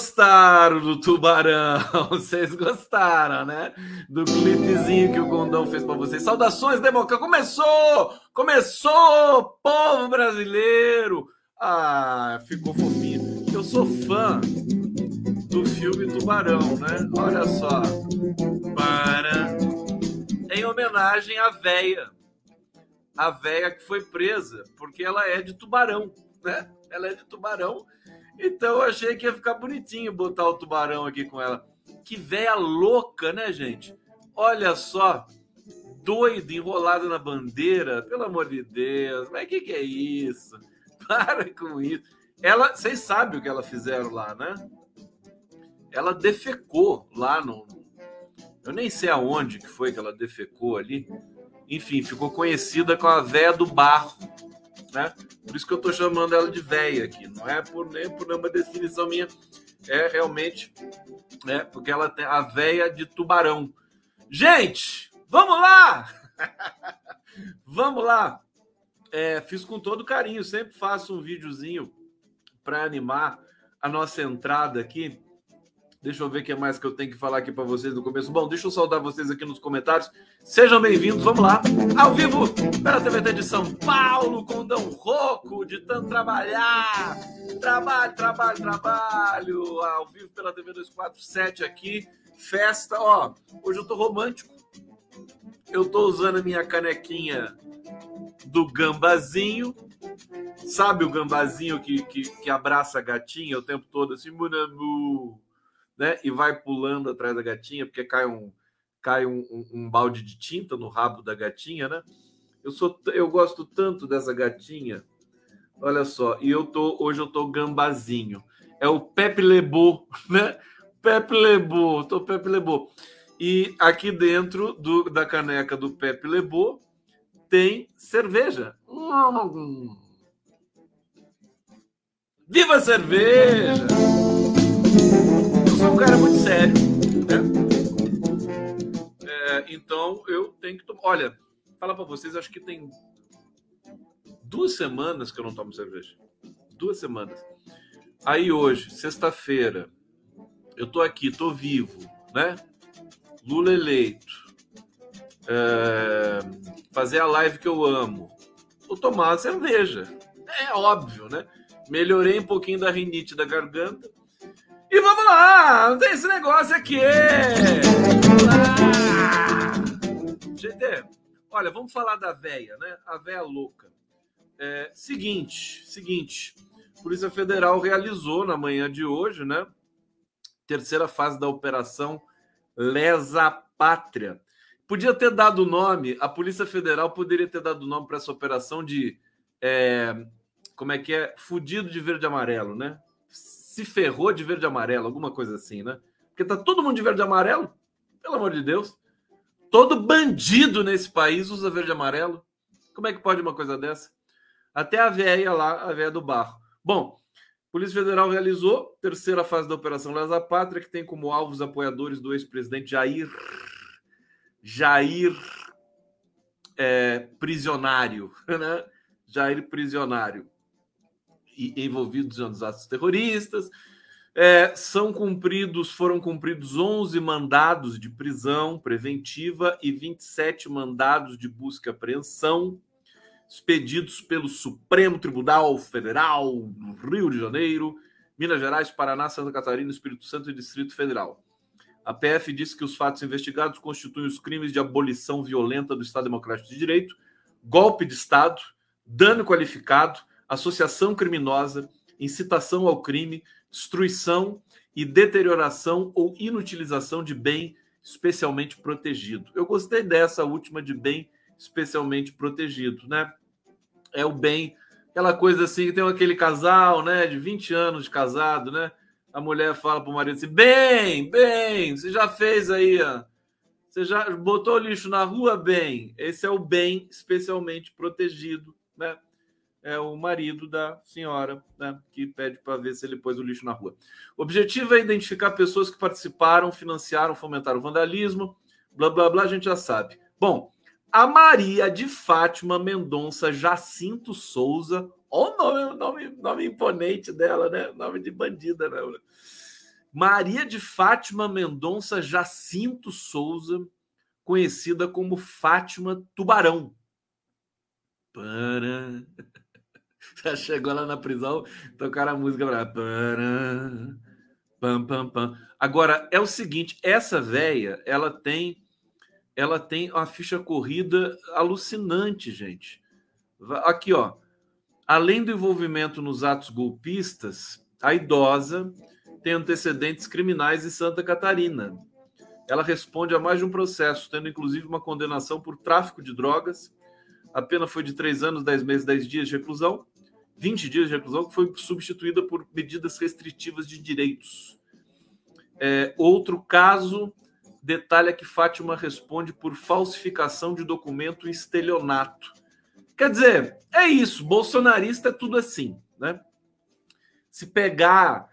Gostaram do tubarão? Vocês gostaram, né? Do clipezinho que o Gondão fez para vocês. Saudações, Democrata. Começou! Começou, povo brasileiro! Ah, ficou fofinho. Eu sou fã do filme Tubarão, né? Olha só. Para. Em homenagem à véia. A véia que foi presa, porque ela é de tubarão, né? Ela é de tubarão então eu achei que ia ficar bonitinho botar o tubarão aqui com ela. Que véia louca, né, gente? Olha só, doido, enrolado na bandeira, pelo amor de Deus. Mas o que, que é isso? Para com isso. Ela, vocês sabem o que ela fizeram lá, né? Ela defecou lá no. Eu nem sei aonde que foi que ela defecou ali. Enfim, ficou conhecida com a véia do barro né? Por isso que eu estou chamando ela de véia aqui, não é por nem por nenhuma definição minha, é realmente, né? Porque ela tem a véia de tubarão. Gente, vamos lá! vamos lá! É, fiz com todo carinho, sempre faço um videozinho para animar a nossa entrada aqui. Deixa eu ver o que mais que eu tenho que falar aqui para vocês no começo. Bom, deixa eu saudar vocês aqui nos comentários. Sejam bem-vindos, vamos lá. Ao vivo pela TVT de São Paulo, com Dão Roco, de tanto trabalhar. Trabalho, trabalho, trabalho. Ao vivo pela TV 247 aqui. Festa, ó. Hoje eu tô romântico. Eu tô usando a minha canequinha do gambazinho. Sabe o gambazinho que, que, que abraça a gatinha o tempo todo assim, munamu né? E vai pulando atrás da gatinha, porque cai um, cai um, um, um, balde de tinta no rabo da gatinha, né? Eu sou, eu gosto tanto dessa gatinha. Olha só, e eu tô hoje eu tô gambazinho. É o Pepe Lebo, né? Pepe Lebo, tô Pepe Lebo. E aqui dentro do, da caneca do Pepe Lebo tem cerveja. Viva a cerveja! Sou um cara muito sério, né? É, então eu tenho que tomar. Olha, falar para vocês, acho que tem duas semanas que eu não tomo cerveja. Duas semanas. Aí hoje, sexta-feira, eu tô aqui, tô vivo, né? Lula eleito. É, fazer a live que eu amo. Vou tomar cerveja. É óbvio, né? Melhorei um pouquinho da rinite da garganta e vamos lá, não tem esse negócio aqui. Lá. GT, olha, vamos falar da véia, né? A véia louca. É, seguinte, seguinte. Polícia Federal realizou na manhã de hoje, né? Terceira fase da operação Lesa Pátria. Podia ter dado o nome, a Polícia Federal poderia ter dado o nome para essa operação de. É, como é que é? Fudido de verde e amarelo, né? Se ferrou de verde e amarelo, alguma coisa assim, né? Porque tá todo mundo de verde e amarelo, pelo amor de Deus. Todo bandido nesse país usa verde e amarelo. Como é que pode uma coisa dessa? Até a velha lá, a velha do barro. Bom, Polícia Federal realizou terceira fase da Operação Lesa Pátria, que tem como alvos apoiadores do ex-presidente Jair Jair é, prisionário, né? Jair prisionário envolvidos em atos terroristas. É, são cumpridos, foram cumpridos 11 mandados de prisão preventiva e 27 mandados de busca e apreensão expedidos pelo Supremo Tribunal Federal no Rio de Janeiro, Minas Gerais, Paraná, Santa Catarina, Espírito Santo e Distrito Federal. A PF disse que os fatos investigados constituem os crimes de abolição violenta do Estado Democrático de Direito, golpe de Estado, dano qualificado, associação criminosa, incitação ao crime, destruição e deterioração ou inutilização de bem especialmente protegido. Eu gostei dessa última de bem especialmente protegido, né? É o bem, aquela coisa assim, tem aquele casal, né, de 20 anos de casado, né? A mulher fala para o marido assim: "Bem, bem, você já fez aí, ó, você já botou lixo na rua, bem. Esse é o bem especialmente protegido, né? É o marido da senhora, né, que pede para ver se ele pôs o lixo na rua. O objetivo é identificar pessoas que participaram, financiaram, fomentaram o vandalismo, blá blá blá, a gente já sabe. Bom, a Maria de Fátima Mendonça Jacinto Souza, Olha o nome, nome, nome imponente dela, né? Nome de bandida, né? Maria de Fátima Mendonça Jacinto Souza, conhecida como Fátima Tubarão. Para. Já chegou lá na prisão, tocaram a música. Pam, pam, pam. Agora, é o seguinte, essa véia, ela tem ela tem uma ficha corrida alucinante, gente. Aqui, ó. Além do envolvimento nos atos golpistas, a idosa tem antecedentes criminais em Santa Catarina. Ela responde a mais de um processo, tendo inclusive uma condenação por tráfico de drogas. A pena foi de três anos, dez meses, dez dias de reclusão, 20 dias de reclusão, que foi substituída por medidas restritivas de direitos. É, outro caso detalha que Fátima responde por falsificação de documento e estelionato. Quer dizer, é isso. Bolsonarista é tudo assim, né? Se pegar.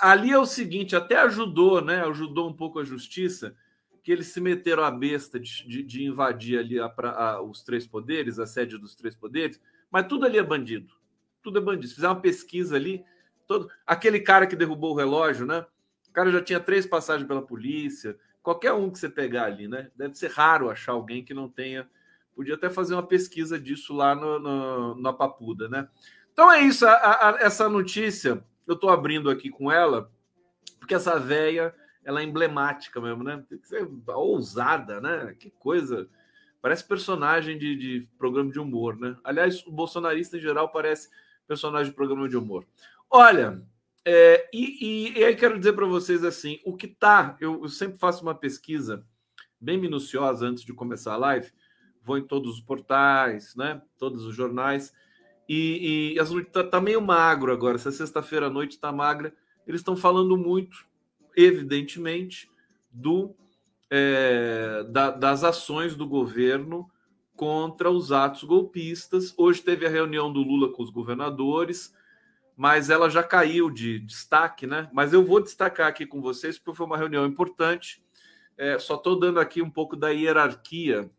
Ali é o seguinte, até ajudou, né? Ajudou um pouco a justiça, que eles se meteram a besta de, de, de invadir ali a, a, os três poderes, a sede dos três poderes, mas tudo ali é bandido. Tudo é bandido. Se fizer uma pesquisa ali, todo aquele cara que derrubou o relógio, né? O cara já tinha três passagens pela polícia, qualquer um que você pegar ali, né? Deve ser raro achar alguém que não tenha. Podia até fazer uma pesquisa disso lá no, no na Papuda, né? Então é isso. A, a, essa notícia, eu estou abrindo aqui com ela, porque essa véia, ela é emblemática mesmo, né? Tem que ser ousada, né? Que coisa. Parece personagem de, de programa de humor, né? Aliás, o bolsonarista em geral parece personagem de programa de humor. Olha, é, e, e, e, aí quero dizer para vocês assim, o que tá, eu, eu, sempre faço uma pesquisa bem minuciosa antes de começar a live, vou em todos os portais, né, todos os jornais, e, e as tá, tá meio magro agora, essa sexta-feira à noite tá magra, eles estão falando muito, evidentemente, do é, da, das ações do governo contra os atos golpistas. Hoje teve a reunião do Lula com os governadores, mas ela já caiu de destaque, né? Mas eu vou destacar aqui com vocês porque foi uma reunião importante. É, só estou dando aqui um pouco da hierarquia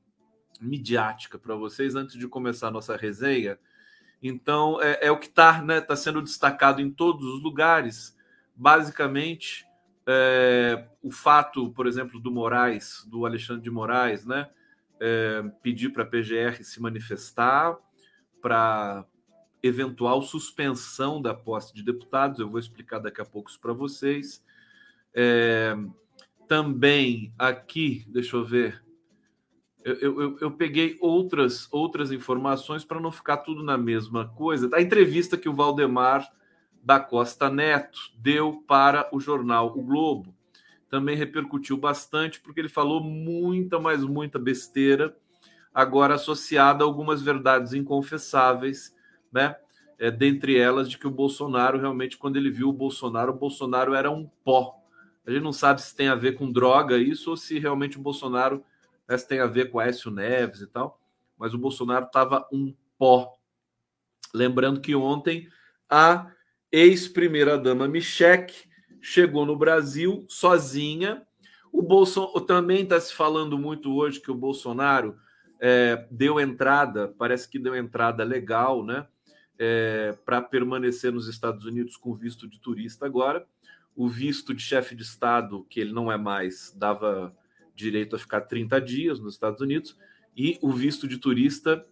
midiática para vocês antes de começar a nossa resenha. Então, é, é o que está né, tá sendo destacado em todos os lugares. Basicamente, é, o fato, por exemplo, do Moraes, do Alexandre de Moraes, né, é, pedir para a PGR se manifestar para eventual suspensão da posse de deputados. Eu vou explicar daqui a pouco isso para vocês. É, também aqui, deixa eu ver, eu, eu, eu peguei outras, outras informações para não ficar tudo na mesma coisa. A entrevista que o Valdemar da Costa Neto deu para o jornal O Globo também repercutiu bastante, porque ele falou muita, mas muita besteira, agora associada a algumas verdades inconfessáveis né? É, dentre elas, de que o Bolsonaro realmente, quando ele viu o Bolsonaro, o Bolsonaro era um pó. A gente não sabe se tem a ver com droga isso ou se realmente o Bolsonaro né, tem a ver com Aécio Neves e tal, mas o Bolsonaro estava um pó. Lembrando que ontem a ex-primeira-dama Michele chegou no Brasil sozinha. O Bolsonaro também está se falando muito hoje que o Bolsonaro é, deu entrada, parece que deu entrada legal, né? é, para permanecer nos Estados Unidos com visto de turista agora. O visto de chefe de Estado, que ele não é mais, dava direito a ficar 30 dias nos Estados Unidos, e o visto de turista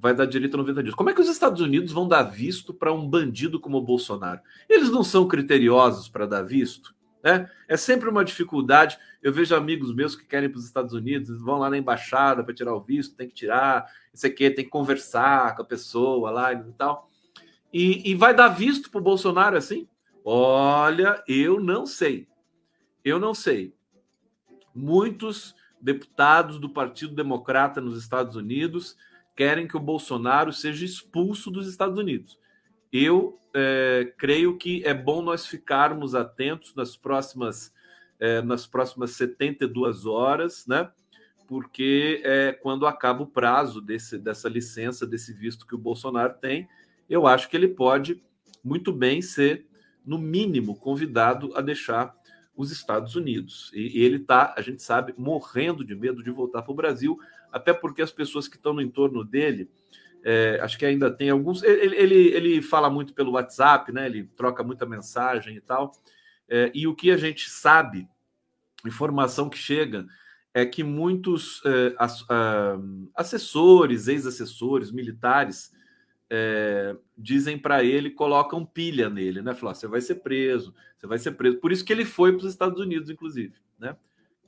vai dar direito a 90 dias. Como é que os Estados Unidos vão dar visto para um bandido como o Bolsonaro? Eles não são criteriosos para dar visto? Né? É sempre uma dificuldade. Eu vejo amigos meus que querem para os Estados Unidos, vão lá na embaixada para tirar o visto, tem que tirar, isso aqui, tem que conversar com a pessoa lá e tal. E, e vai dar visto para o Bolsonaro assim? Olha, eu não sei. Eu não sei. Muitos deputados do Partido Democrata nos Estados Unidos querem que o Bolsonaro seja expulso dos Estados Unidos. Eu é, creio que é bom nós ficarmos atentos nas próximas, é, nas próximas 72 horas, né? Porque é quando acaba o prazo desse, dessa licença, desse visto que o Bolsonaro tem, eu acho que ele pode muito bem ser, no mínimo, convidado a deixar os Estados Unidos. E, e ele está, a gente sabe, morrendo de medo de voltar para o Brasil, até porque as pessoas que estão no entorno dele É, acho que ainda tem alguns. Ele, ele, ele, fala muito pelo WhatsApp, né? Ele troca muita mensagem e tal. É, e o que a gente sabe, informação que chega, é que muitos é, assessores, ex-assessores, militares, é, dizem para ele, colocam pilha nele, né? Falar, você vai ser preso, você vai ser preso. Por isso que ele foi para os Estados Unidos, inclusive, né?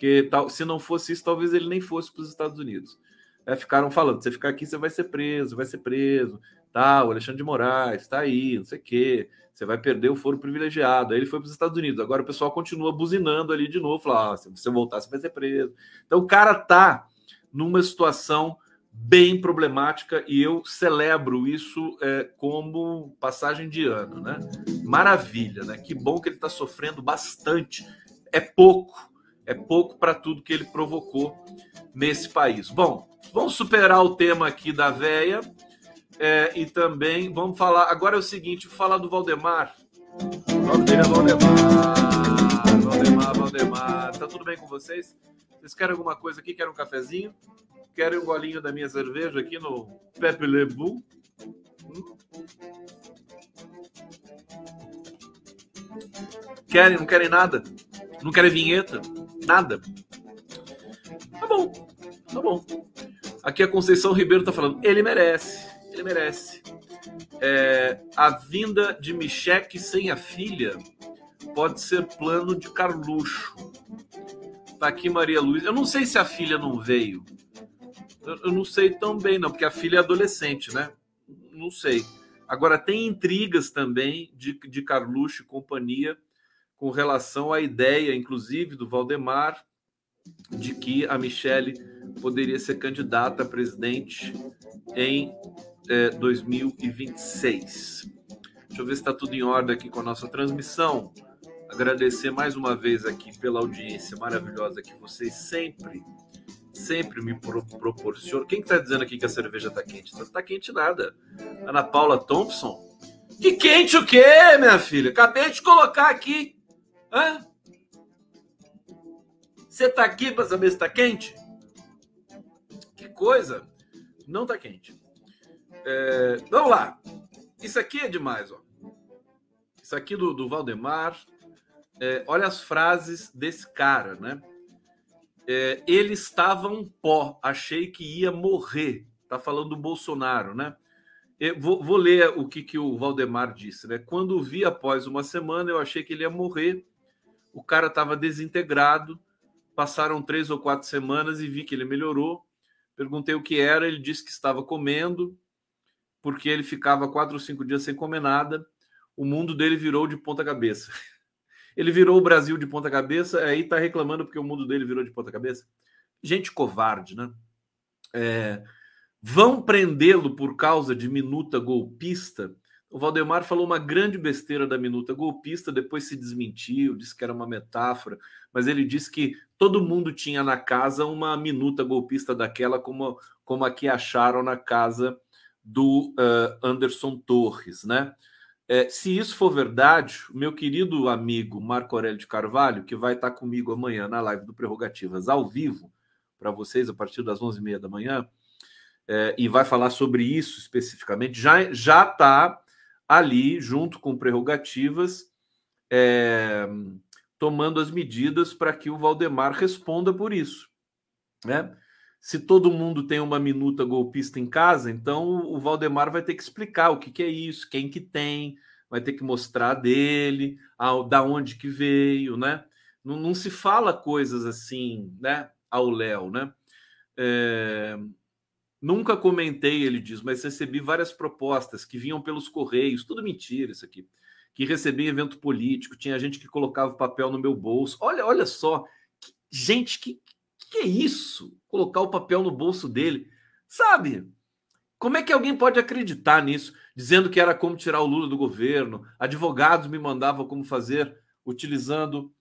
Porque tal, se não fosse isso, talvez ele nem fosse para os Estados Unidos. É, ficaram falando, você ficar aqui, você vai ser preso, vai ser preso, tá? O Alexandre de Moraes está aí, não sei o quê, você vai perder o foro privilegiado. Aí ele foi para os Estados Unidos. Agora o pessoal continua buzinando ali de novo, falar, ah, se você voltar, você vai ser preso. Então o cara tá numa situação bem problemática e eu celebro isso é, como passagem de ano, né? Maravilha, né? Que bom que ele está sofrendo bastante. É pouco, é pouco para tudo que ele provocou nesse país. Bom, vamos superar o tema aqui da véia é, e também vamos falar. Agora é o seguinte, falar do Valdemar. Valdemar, Valdemar, Valdemar, Valdemar. Tá tudo bem com vocês? Vocês querem alguma coisa aqui? Querem um cafezinho? Querem um golinho da minha cerveja aqui no Pepe Lebu? Hum? Querem? Não querem nada? Não querem vinheta? Nada? Tá bom, tá bom. Aqui a Conceição Ribeiro tá falando, ele merece, ele merece. É, a vinda de Micheque sem a filha pode ser plano de Carluxo. Tá aqui Maria Luiz. Eu não sei se a filha não veio. Eu, não sei tão bem, não, porque a filha é adolescente, né? Não sei. Agora, tem intrigas também de, de Carluxo e companhia com relação à ideia, inclusive, do Valdemar, de que a Michele poderia ser candidata a presidente em é, 2026. Deixa eu ver se está tudo em ordem aqui com a nossa transmissão. Agradecer mais uma vez aqui pela audiência maravilhosa que vocês sempre sempre me pro proporciona. Quem que tá dizendo aqui que a cerveja tá quente? Não tá quente nada. Ana Paula Thompson. Que quente o quê, minha filha? Acabei de colocar aqui. Hã? Você tá aqui para saber se tá quente? Que coisa. Não tá quente. É, vamos lá. Isso aqui é demais, ó. Isso aqui do, do Valdemar. É, olha as frases desse cara, né? É, ele estava um pó, achei que ia morrer. Tá falando do Bolsonaro, né? Eu vou, vou ler o que, que o Valdemar disse, né? Quando vi após uma semana, eu achei que ele ia morrer. O cara estava desintegrado. Passaram três ou quatro semanas e vi que ele melhorou. Perguntei o que era, ele disse que estava comendo, porque ele ficava quatro ou cinco dias sem comer nada. O mundo dele virou de ponta cabeça. Ele virou o Brasil de ponta cabeça, aí tá reclamando porque o mundo dele virou de ponta cabeça. Gente covarde, né? É, vão prendê-lo por causa de minuta golpista. O Valdemar falou uma grande besteira da minuta golpista, depois se desmentiu, disse que era uma metáfora, mas ele disse que todo mundo tinha na casa uma minuta golpista daquela, como, como a que acharam na casa do uh, Anderson Torres, né? É, se isso for verdade, meu querido amigo Marco Aurélio de Carvalho, que vai estar comigo amanhã na live do Prerrogativas ao vivo, para vocês, a partir das 11h30 da manhã, é, e vai falar sobre isso especificamente, já está ali, junto com Prerrogativas, é, tomando as medidas para que o Valdemar responda por isso. Né? Se todo mundo tem uma minuta golpista em casa, então o Valdemar vai ter que explicar o que, que é isso, quem que tem, vai ter que mostrar dele, ao, da onde que veio, né? Não, não se fala coisas assim, né? Ao Léo, né? É, nunca comentei, ele diz, mas recebi várias propostas que vinham pelos correios, tudo mentira isso aqui. Que recebi evento político, tinha gente que colocava papel no meu bolso. Olha, olha só, que, gente, que, que é isso? Colocar o papel no bolso dele. Sabe? Como é que alguém pode acreditar nisso? Dizendo que era como tirar o Lula do governo. Advogados me mandavam como fazer, utilizando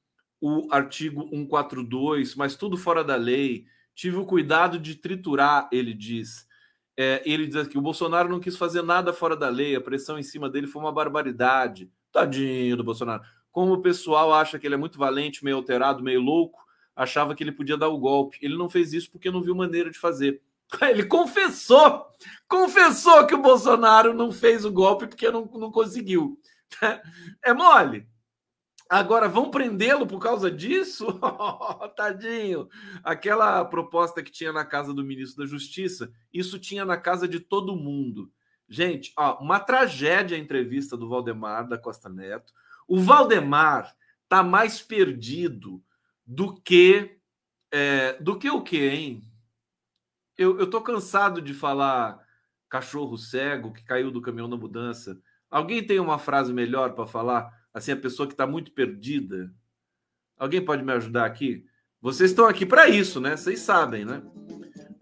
o artigo 142, mas tudo fora da lei. Tive o cuidado de triturar, ele diz. É, ele diz que o Bolsonaro não quis fazer nada fora da lei, a pressão em cima dele foi uma barbaridade. Tadinho do Bolsonaro. Como o pessoal acha que ele é muito valente, meio alterado, meio louco, achava que ele podia dar o golpe. Ele não fez isso porque não viu maneira de fazer. Ele confessou, confessou que o Bolsonaro não fez o golpe porque não, não conseguiu. É mole. Agora, vão prendê-lo por causa disso? Tadinho. Aquela proposta que tinha na casa do ministro da Justiça, isso tinha na casa de todo mundo. Gente, ó, uma tragédia a entrevista do Valdemar da Costa Neto. O Valdemar tá mais perdido do que. É, do que o quê, hein? Eu, eu tô cansado de falar cachorro cego que caiu do caminhão da mudança. Alguém tem uma frase melhor para falar? Assim, a pessoa que está muito perdida. Alguém pode me ajudar aqui? Vocês estão aqui para isso, né? Vocês sabem, né?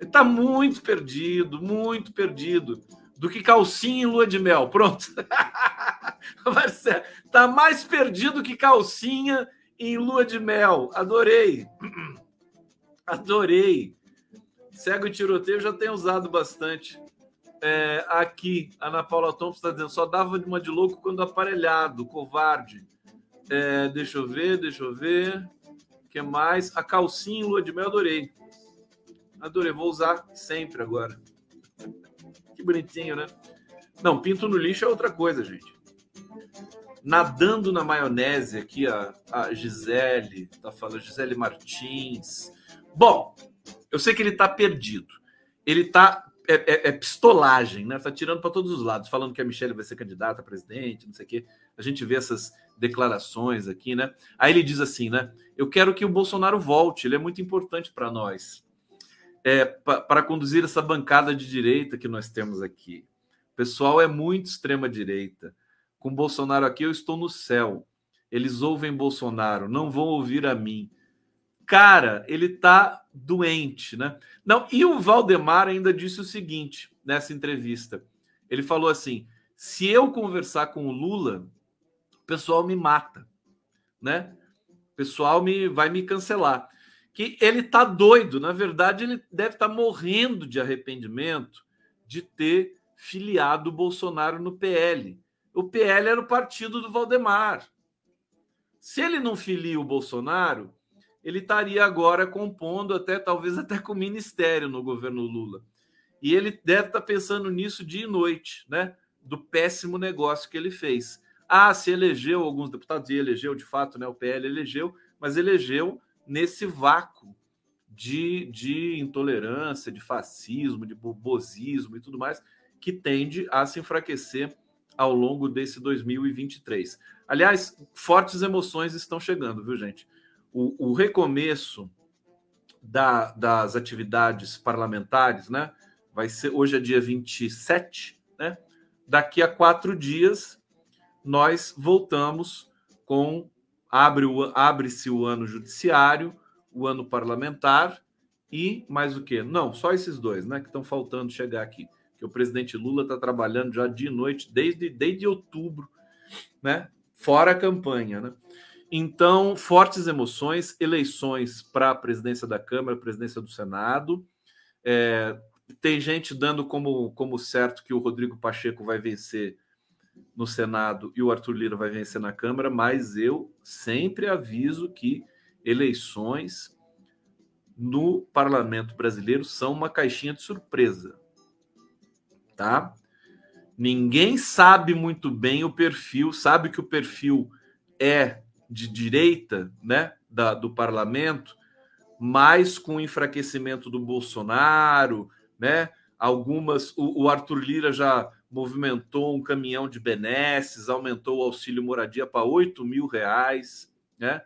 Está muito perdido, muito perdido. Do que calcinha em lua de mel. Pronto. Está mais perdido que calcinha em lua de mel. Adorei. Adorei. Cego e tiroteio já tem usado bastante. É, aqui, Ana Paula Thompson está dizendo: só dava uma de louco quando aparelhado, covarde. É, deixa eu ver, deixa eu ver. O que mais? A calcinha lua de mel, adorei. Adorei, vou usar sempre agora. Que bonitinho, né? Não, pinto no lixo é outra coisa, gente. Nadando na maionese aqui, a, a Gisele, tá falando, Gisele Martins. Bom, eu sei que ele tá perdido. Ele tá é, é, é, pistolagem, né? Tá tirando para todos os lados, falando que a Michelle vai ser candidata a presidente, não sei o quê. A gente vê essas declarações aqui, né? Aí ele diz assim, né? Eu quero que o Bolsonaro volte, ele é muito importante para nós, é, para conduzir essa bancada de direita que nós temos aqui. O pessoal é muito extrema direita. Com Bolsonaro aqui, eu estou no céu. Eles ouvem Bolsonaro, não vão ouvir a mim cara, ele tá doente, né? Não, e o Valdemar ainda disse o seguinte nessa entrevista. Ele falou assim: se eu conversar com o Lula, o pessoal me mata, né? O pessoal me vai me cancelar. Que ele tá doido, na verdade, ele deve estar tá morrendo de arrependimento de ter filiado o Bolsonaro no PL. O PL era o partido do Valdemar. Se ele não filia o Bolsonaro, ele estaria agora compondo até talvez até com o ministério no governo Lula. E ele deve estar pensando nisso dia e noite, né? Do péssimo negócio que ele fez. Ah, se elegeu alguns deputados, e elegeu de fato, né? O PL elegeu, mas elegeu nesse vácuo de, de intolerância, de fascismo, de bobosismo e tudo mais, que tende a se enfraquecer ao longo desse 2023. Aliás, fortes emoções estão chegando, viu, gente? O, o recomeço da, das atividades parlamentares, né? Vai ser hoje é dia 27, né? Daqui a quatro dias nós voltamos com abre o, abre-se o ano judiciário, o ano parlamentar e mais o que? Não, só esses dois, né? Que estão faltando chegar aqui. Que o presidente Lula está trabalhando já de noite desde, desde outubro, né? Fora a campanha, né? Então, fortes emoções, eleições para a presidência da Câmara, presidência do Senado. É, tem gente dando como, como certo que o Rodrigo Pacheco vai vencer no Senado e o Arthur Lira vai vencer na Câmara, mas eu sempre aviso que eleições no parlamento brasileiro são uma caixinha de surpresa. Tá? Ninguém sabe muito bem o perfil, sabe que o perfil é de direita né, da, do parlamento, mas com o enfraquecimento do Bolsonaro, né? Algumas. O, o Arthur Lira já movimentou um caminhão de benesses, aumentou o auxílio moradia para 8 mil reais, né?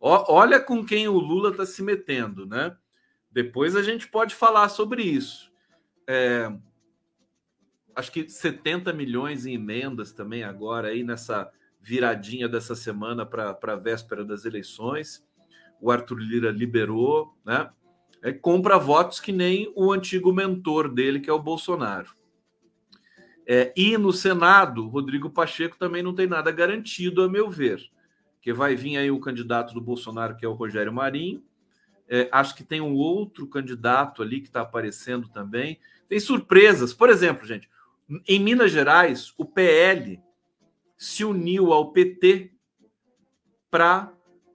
O, olha com quem o Lula está se metendo, né? Depois a gente pode falar sobre isso. É, acho que 70 milhões em emendas também agora aí nessa viradinha dessa semana para a véspera das eleições. O Arthur Lira liberou, né? É, compra votos que nem o antigo mentor dele, que é o Bolsonaro. É, e no Senado, Rodrigo Pacheco também não tem nada garantido, a meu ver, que vai vir aí o candidato do Bolsonaro, que é o Rogério Marinho. É, acho que tem um outro candidato ali que está aparecendo também. Tem surpresas. Por exemplo, gente, em Minas Gerais, o PL se uniu ao PT para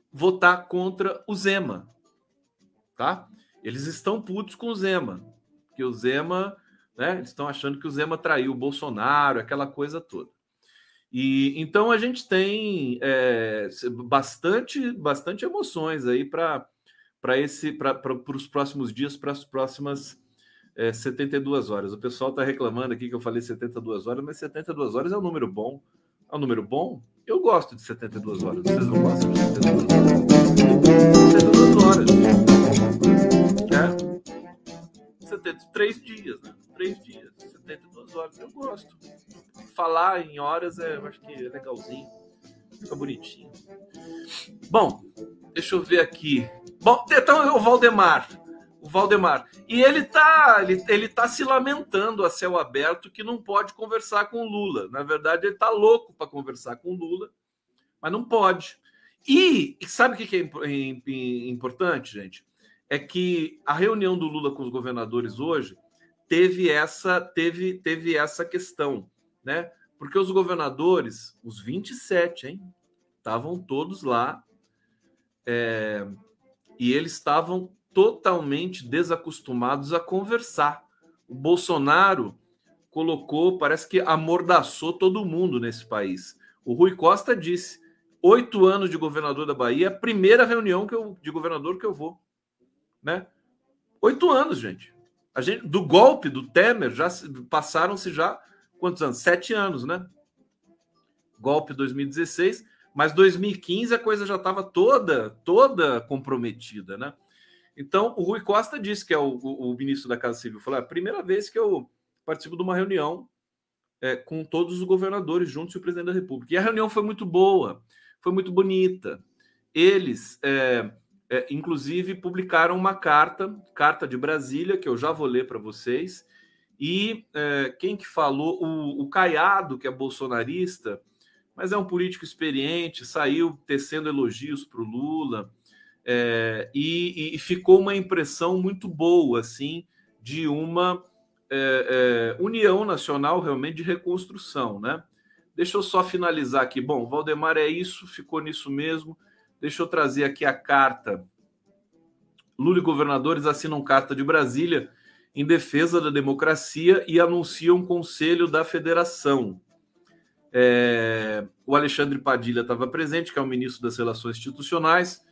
votar contra o Zema, tá? Eles estão putos com o Zema, que o Zema, né? Eles estão achando que o Zema traiu o Bolsonaro, aquela coisa toda. E então a gente tem é, bastante, bastante emoções aí para para esse para os próximos dias, para as próximas é, 72 horas. O pessoal está reclamando aqui que eu falei 72 horas, mas 72 horas é um número bom. É um número bom. Eu gosto de 72 horas. Vocês não gostam de 72 horas? 72 horas. É. 73 dias, né? 3 dias, 72 horas. Eu gosto. Falar em horas é, acho que é legalzinho. Fica bonitinho. Bom, deixa eu ver aqui. Bom, então o Valdemar o Valdemar. E ele tá, ele, ele tá se lamentando a céu aberto que não pode conversar com o Lula. Na verdade, ele tá louco para conversar com o Lula, mas não pode. E, sabe o que é importante, gente? É que a reunião do Lula com os governadores hoje teve essa, teve, teve essa questão, né? Porque os governadores, os 27, hein, estavam todos lá é, e eles estavam totalmente desacostumados a conversar. O Bolsonaro colocou, parece que amordaçou todo mundo nesse país. O Rui Costa disse: oito anos de governador da Bahia, a primeira reunião que eu, de governador que eu vou. Né? Oito anos, gente. A gente. Do golpe do Temer, já passaram-se já quantos anos? Sete anos, né? Golpe 2016, mas 2015 a coisa já estava toda, toda comprometida, né? Então, o Rui Costa disse, que é o, o, o ministro da Casa Civil, falou: é a primeira vez que eu participo de uma reunião é, com todos os governadores juntos e o presidente da República. E a reunião foi muito boa, foi muito bonita. Eles, é, é, inclusive, publicaram uma carta, carta de Brasília, que eu já vou ler para vocês. E é, quem que falou? O, o Caiado, que é bolsonarista, mas é um político experiente, saiu tecendo elogios para o Lula. É, e, e, ficou uma impressão muito boa, assim, de uma é, é, união nacional realmente de reconstrução, né? Deixa eu só finalizar aqui. Bom, Valdemar é isso, ficou nisso mesmo. Deixa eu trazer aqui a carta. Lula e governadores assinam carta de Brasília em defesa da democracia e anunciam conselho da federação. É, o Alexandre Padilha estava presente, que é o ministro das Relações Institucionais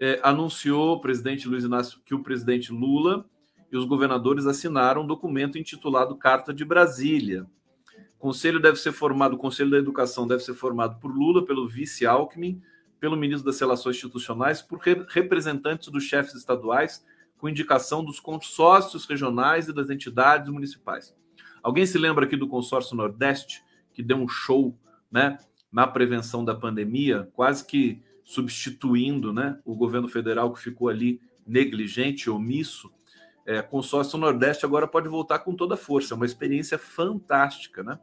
é, anunciou o presidente Luiz Inácio que o presidente Lula e os governadores assinaram um documento intitulado Carta de Brasília. O conselho deve ser formado, o Conselho da Educação deve ser formado por Lula, pelo vice Alckmin, pelo ministro das Relações Institucionais, por re representantes dos chefes estaduais, com indicação dos consórcios regionais e das entidades municipais. Alguém se lembra aqui do consórcio Nordeste, que deu um show né, na prevenção da pandemia, quase que substituindo né, o governo federal que ficou ali negligente, omisso. É, consórcio Nordeste agora pode voltar com toda a força. É uma experiência fantástica, né?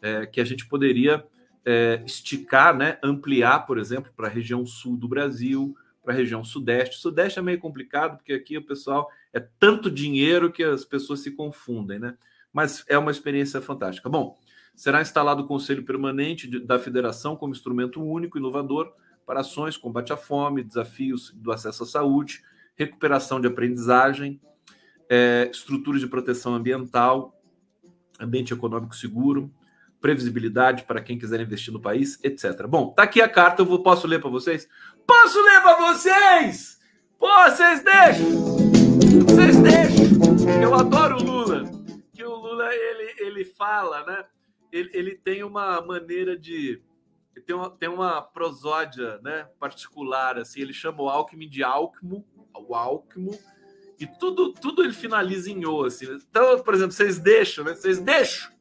É, que a gente poderia é, esticar, né, ampliar, por exemplo, para a região sul do Brasil, para a região sudeste. Sudeste é meio complicado, porque aqui o pessoal é tanto dinheiro que as pessoas se confundem, né? Mas é uma experiência fantástica. Bom, será instalado o Conselho Permanente da Federação como instrumento único, inovador, para ações, combate à fome, desafios do acesso à saúde, recuperação de aprendizagem, é, estruturas de proteção ambiental, ambiente econômico seguro, previsibilidade para quem quiser investir no país, etc. Bom, tá aqui a carta, eu vou, posso ler para vocês? Posso ler para vocês? Pô, vocês deixam? Vocês deixam? Eu adoro o Lula, que o Lula ele, ele fala, né? Ele, ele tem uma maneira de tem uma, tem uma prosódia né, particular, assim, ele chama o Alckmin de Alckmo, o Alckmo, e tudo, tudo ele finaliza em O, assim. Então, por exemplo, vocês deixam, né? Vocês deixam,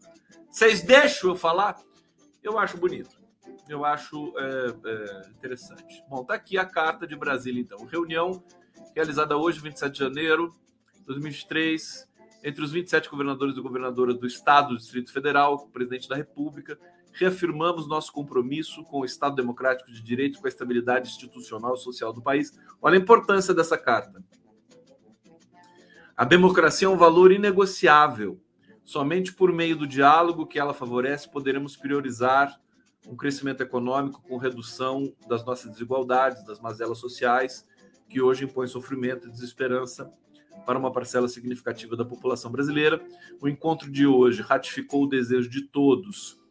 vocês deixam eu falar? Eu acho bonito. Eu acho é, é, interessante. Bom, tá aqui a carta de Brasília, então. Reunião realizada hoje, 27 de janeiro de 2023, entre os 27 governadores e governadoras do Estado, do Distrito Federal, presidente da República reafirmamos nosso compromisso com o Estado Democrático de Direito, com a estabilidade institucional e social do país. Olha a importância dessa carta. A democracia é um valor inegociável. Somente por meio do diálogo que ela favorece poderemos priorizar um crescimento econômico com redução das nossas desigualdades, das mazelas sociais, que hoje impõem sofrimento e desesperança para uma parcela significativa da população brasileira. O encontro de hoje ratificou o desejo de todos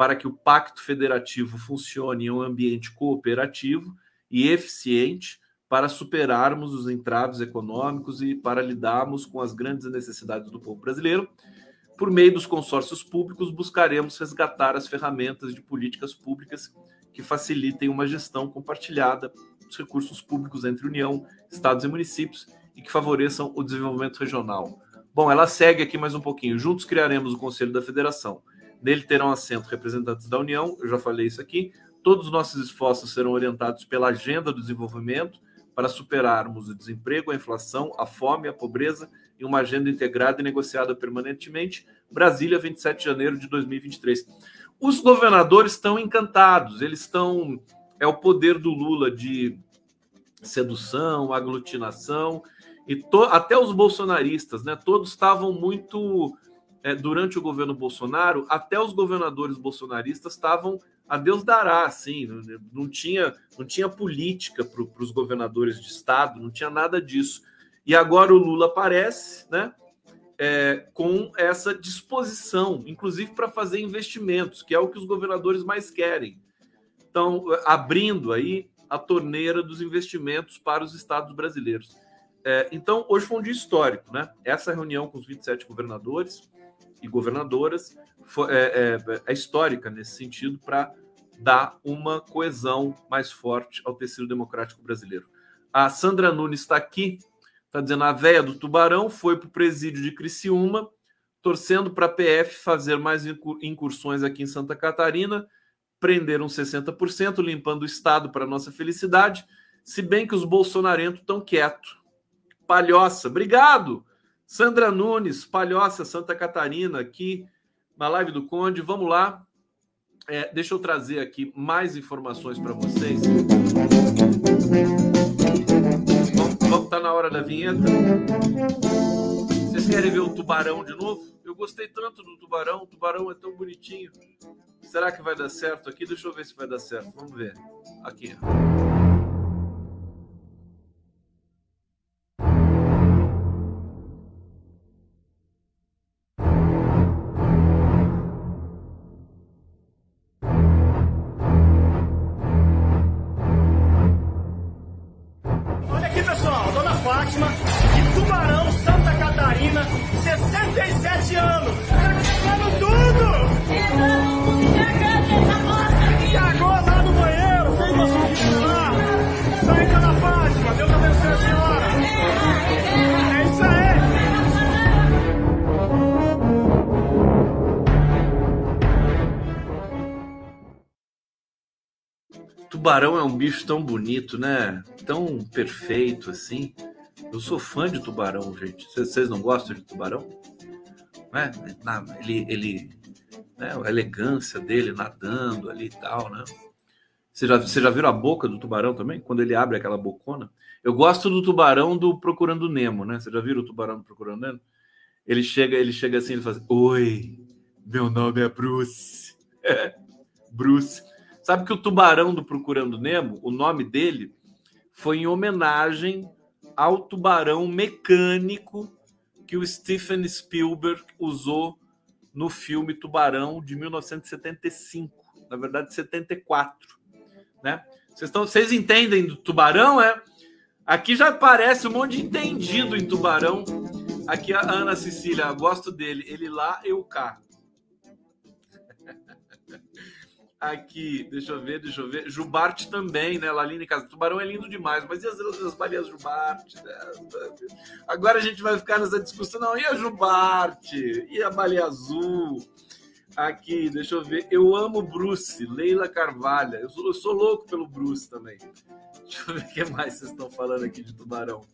para que o pacto federativo funcione em um ambiente cooperativo e eficiente para superarmos os entraves econômicos e para lidarmos com as grandes necessidades do povo brasileiro. Por meio dos consórcios públicos, buscaremos resgatar as ferramentas de políticas públicas que facilitem uma gestão compartilhada dos recursos públicos entre União, estados e municípios e que favoreçam o desenvolvimento regional. Bom, ela segue aqui mais um pouquinho. Juntos criaremos o Conselho da Federação. Nele terão assento representantes da União, eu já falei isso aqui. Todos os nossos esforços serão orientados pela agenda do desenvolvimento para superarmos o desemprego, a inflação, a fome, a pobreza em uma agenda integrada e negociada permanentemente. Brasília, 27 de janeiro de 2023. Os governadores estão encantados, eles estão. É o poder do Lula de sedução, aglutinação, e to, até os bolsonaristas, né? Todos estavam muito. É, durante o governo Bolsonaro, até os governadores bolsonaristas estavam a Deus dará, assim, não tinha, não tinha política para os governadores de estado, não tinha nada disso. E agora o Lula aparece, né, é, com essa disposição, inclusive para fazer investimentos, que é o que os governadores mais querem. Então, abrindo aí a torneira dos investimentos para os estados brasileiros. É, então, hoje foi um dia histórico, né? Essa reunião com os 27 governadores e governadoras foi, é, é, é histórica nesse sentido para dar uma coesão mais forte ao tecido democrático brasileiro. A Sandra Nunes está aqui, está dizendo a véia do Tubarão foi para o presídio de Criciúma, torcendo para a PF fazer mais incursões aqui em Santa Catarina, prenderam 60%, limpando o Estado para nossa felicidade, se bem que os bolsonarentos estão quietos. Palhoça, obrigado! Sandra Nunes, Palhoça, Santa Catarina, aqui na live do Conde. Vamos lá. É, deixa eu trazer aqui mais informações para vocês. Vamos, tá na hora da vinheta. Vocês querem ver o tubarão de novo? Eu gostei tanto do tubarão. O tubarão é tão bonitinho. Será que vai dar certo aqui? Deixa eu ver se vai dar certo. Vamos ver. Aqui. Tubarão é um bicho tão bonito, né? Tão perfeito assim. Eu sou fã de tubarão, gente. Vocês não gostam de tubarão? Né? Ele, ele, né? a elegância dele nadando ali e tal, né? Você já, você já a boca do tubarão também? Quando ele abre aquela bocona? Eu gosto do tubarão do Procurando Nemo, né? Você já viram o tubarão do Procurando Nemo? Ele chega, ele chega assim, ele faz: Oi, meu nome é Bruce. Bruce. Sabe que o tubarão do Procurando Nemo, o nome dele foi em homenagem ao tubarão mecânico que o Steven Spielberg usou no filme Tubarão de 1975, na verdade 74, né? Vocês, estão, vocês entendem do tubarão, é? Aqui já parece um monte de entendido em tubarão. Aqui a Ana Cecília, gosto dele. Ele lá, eu cá. Aqui, deixa eu ver, deixa eu ver. Jubarte também, né? Laline Casa. Tubarão é lindo demais, mas e as, as baleias Jubarte? Né? Agora a gente vai ficar nessa discussão. Não, e a Jubarte? E a baleia azul? Aqui, deixa eu ver. Eu amo Bruce, Leila Carvalho. Eu sou, eu sou louco pelo Bruce também. Deixa eu ver o que mais vocês estão falando aqui de tubarão.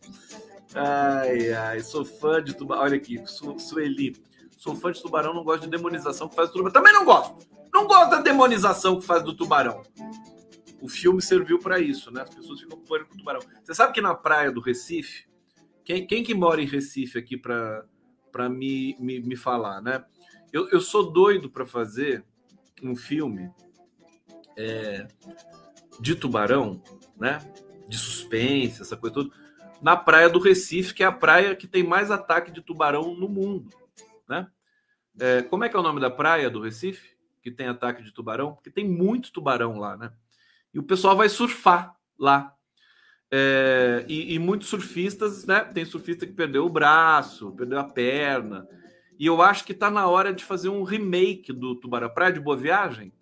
Ai, ai, sou fã de tubarão. Olha aqui, Su Sueli. Sou fã de tubarão, não gosto de demonização que faz tubarão. Também não gosto. Não gosto da demonização que faz do tubarão. O filme serviu para isso, né? As pessoas ficam com com o tubarão. Você sabe que na praia do Recife, quem, quem que mora em Recife aqui para me, me, me falar, né? Eu, eu sou doido para fazer um filme é, de tubarão, né? De suspense, essa coisa toda, na praia do Recife, que é a praia que tem mais ataque de tubarão no mundo, né? É, como é que é o nome da praia do Recife que tem ataque de tubarão? Porque tem muito tubarão lá, né? E o pessoal vai surfar lá. É, e, e, muitos surfistas, né? Tem surfista que perdeu o braço, perdeu a perna. E eu acho que está na hora de fazer um remake do Tubarão Praia de Boa Viagem.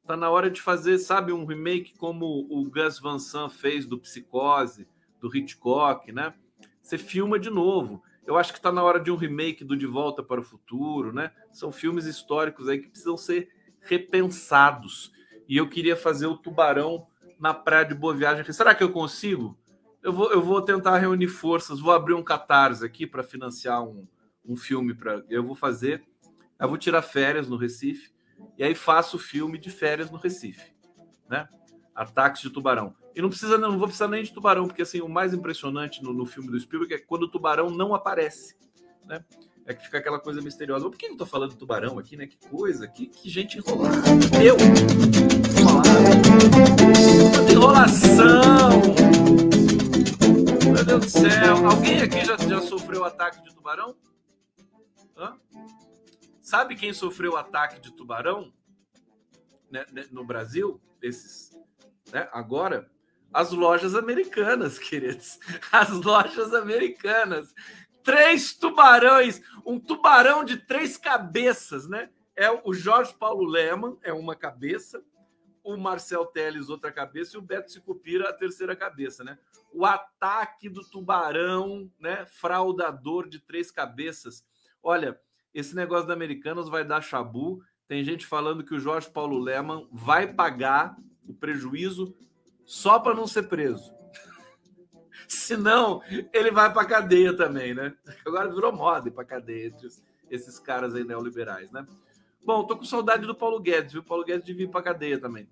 Está na hora de fazer, sabe, um remake como o Gus Van Sant fez do Psicose, do Hitchcock, né? Você filma de novo. Eu acho que está na hora de um remake do De Volta para o Futuro, né? São filmes históricos aí que precisam ser repensados. E eu queria fazer o Tubarão na praia de Boa Viagem. Será que eu consigo? Eu vou, eu vou tentar reunir forças, vou abrir um catarse aqui para financiar um, um filme. Pra, eu vou fazer, eu vou tirar férias no Recife, e aí faço o filme de férias no Recife. Né? Ataques de tubarão. E não precisa, não vou precisar nem de tubarão, porque assim, o mais impressionante no, no filme do Spielberg é quando o tubarão não aparece. Né? É que fica aquela coisa misteriosa. Por que eu tô falando tubarão aqui, né? Que coisa, que, que gente enrolada. Eu! Tanta enrolação! Meu Deus do céu! Alguém aqui já, já sofreu ataque de tubarão? Hã? Sabe quem sofreu ataque de tubarão né, né, no Brasil? Esses, né, agora? As lojas americanas, queridos. As lojas americanas três tubarões, um tubarão de três cabeças, né? É o Jorge Paulo Leman, é uma cabeça, o Marcel Teles, outra cabeça, e o Beto Sicupira, a terceira cabeça, né? O ataque do tubarão, né? Fraudador de três cabeças. Olha, esse negócio da Americanas vai dar chabu. Tem gente falando que o Jorge Paulo Leman vai pagar o prejuízo só para não ser preso. Senão, ele vai para cadeia também, né? Agora virou moda ir para cadeia entre esses caras aí neoliberais, né? Bom, tô com saudade do Paulo Guedes, viu? O Paulo Guedes devia ir para cadeia também.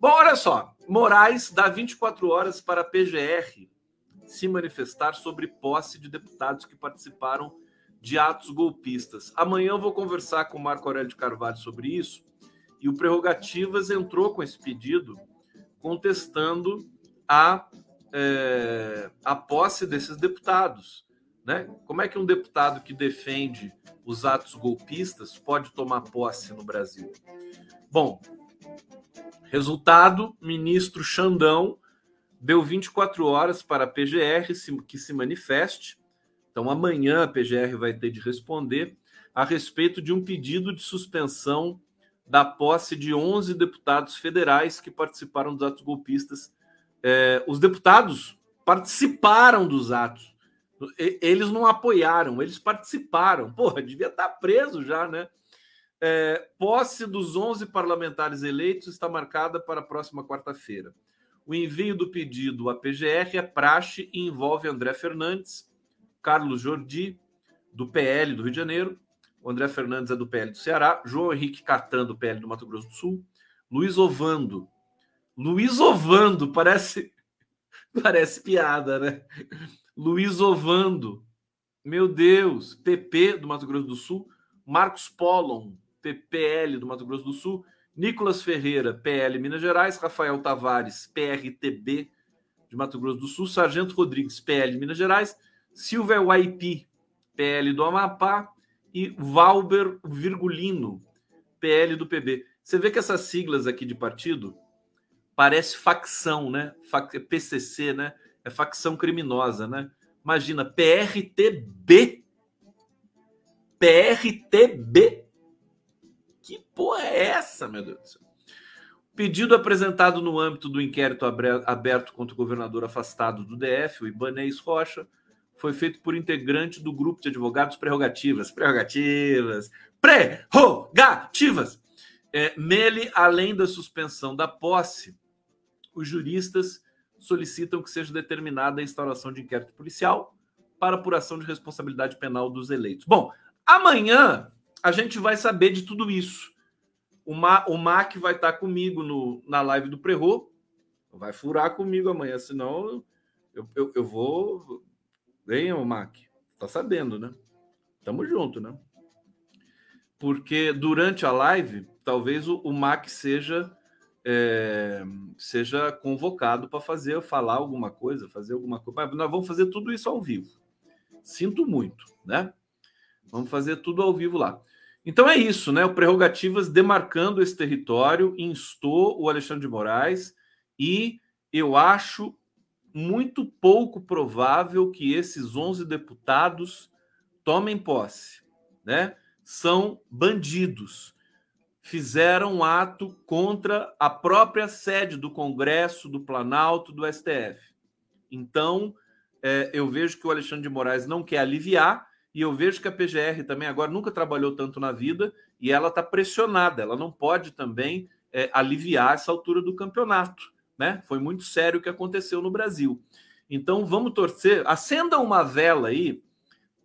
Bom, olha só. Moraes dá 24 horas para a PGR se manifestar sobre posse de deputados que participaram de atos golpistas. Amanhã eu vou conversar com o Marco Aurélio de Carvalho sobre isso. E o Prerrogativas entrou com esse pedido contestando a é, a posse desses deputados. Né? Como é que um deputado que defende os atos golpistas pode tomar posse no Brasil? Bom, resultado: ministro Xandão deu 24 horas para a PGR que se manifeste. Então, amanhã a PGR vai ter de responder a respeito de um pedido de suspensão da posse de 11 deputados federais que participaram dos atos golpistas é, os deputados participaram dos atos. Eles não apoiaram, eles participaram. Porra, devia estar preso já, né? É, posse dos 11 parlamentares eleitos está marcada para a próxima quarta-feira. O envio do pedido à PGR é praxe e envolve André Fernandes, Carlos Jordi, do PL do Rio de Janeiro, o André Fernandes é do PL do Ceará, João Henrique Catan, do PL do Mato Grosso do Sul, Luiz Ovando, Luiz Ovando, parece parece piada, né? Luiz Ovando, meu Deus, PP do Mato Grosso do Sul, Marcos Pollon, PPL do Mato Grosso do Sul, Nicolas Ferreira, PL Minas Gerais, Rafael Tavares, PRTB de Mato Grosso do Sul, Sargento Rodrigues, PL Minas Gerais, Silvia Waipi, PL do Amapá e Valber Virgulino, PL do PB. Você vê que essas siglas aqui de partido parece facção, né? PCC, né? É facção criminosa, né? Imagina, PRTB. PRTB. Que porra é essa, meu Deus do céu? Pedido apresentado no âmbito do inquérito aberto contra o governador afastado do DF, o Ibanez Rocha, foi feito por integrante do grupo de advogados prerrogativas. Prerrogativas! Prerrogativas! É, nele, além da suspensão da posse, os juristas solicitam que seja determinada a instauração de inquérito policial para apuração de responsabilidade penal dos eleitos. Bom, amanhã a gente vai saber de tudo isso. O, Ma, o Mac vai estar comigo no, na live do Prerro. Vai furar comigo amanhã, senão eu, eu, eu vou. Vem, o Mac. Tá sabendo, né? Tamo junto, né? Porque durante a live, talvez o, o Mac seja é, seja convocado para fazer, falar alguma coisa, fazer alguma coisa. Mas nós vamos fazer tudo isso ao vivo. Sinto muito, né? Vamos fazer tudo ao vivo lá. Então é isso, né? O Prerrogativas demarcando esse território, instou o Alexandre de Moraes e eu acho muito pouco provável que esses 11 deputados tomem posse, né? São bandidos. Fizeram um ato contra a própria sede do Congresso, do Planalto, do STF. Então, é, eu vejo que o Alexandre de Moraes não quer aliviar, e eu vejo que a PGR também agora nunca trabalhou tanto na vida e ela está pressionada, ela não pode também é, aliviar essa altura do campeonato. Né? Foi muito sério o que aconteceu no Brasil. Então vamos torcer, acenda uma vela aí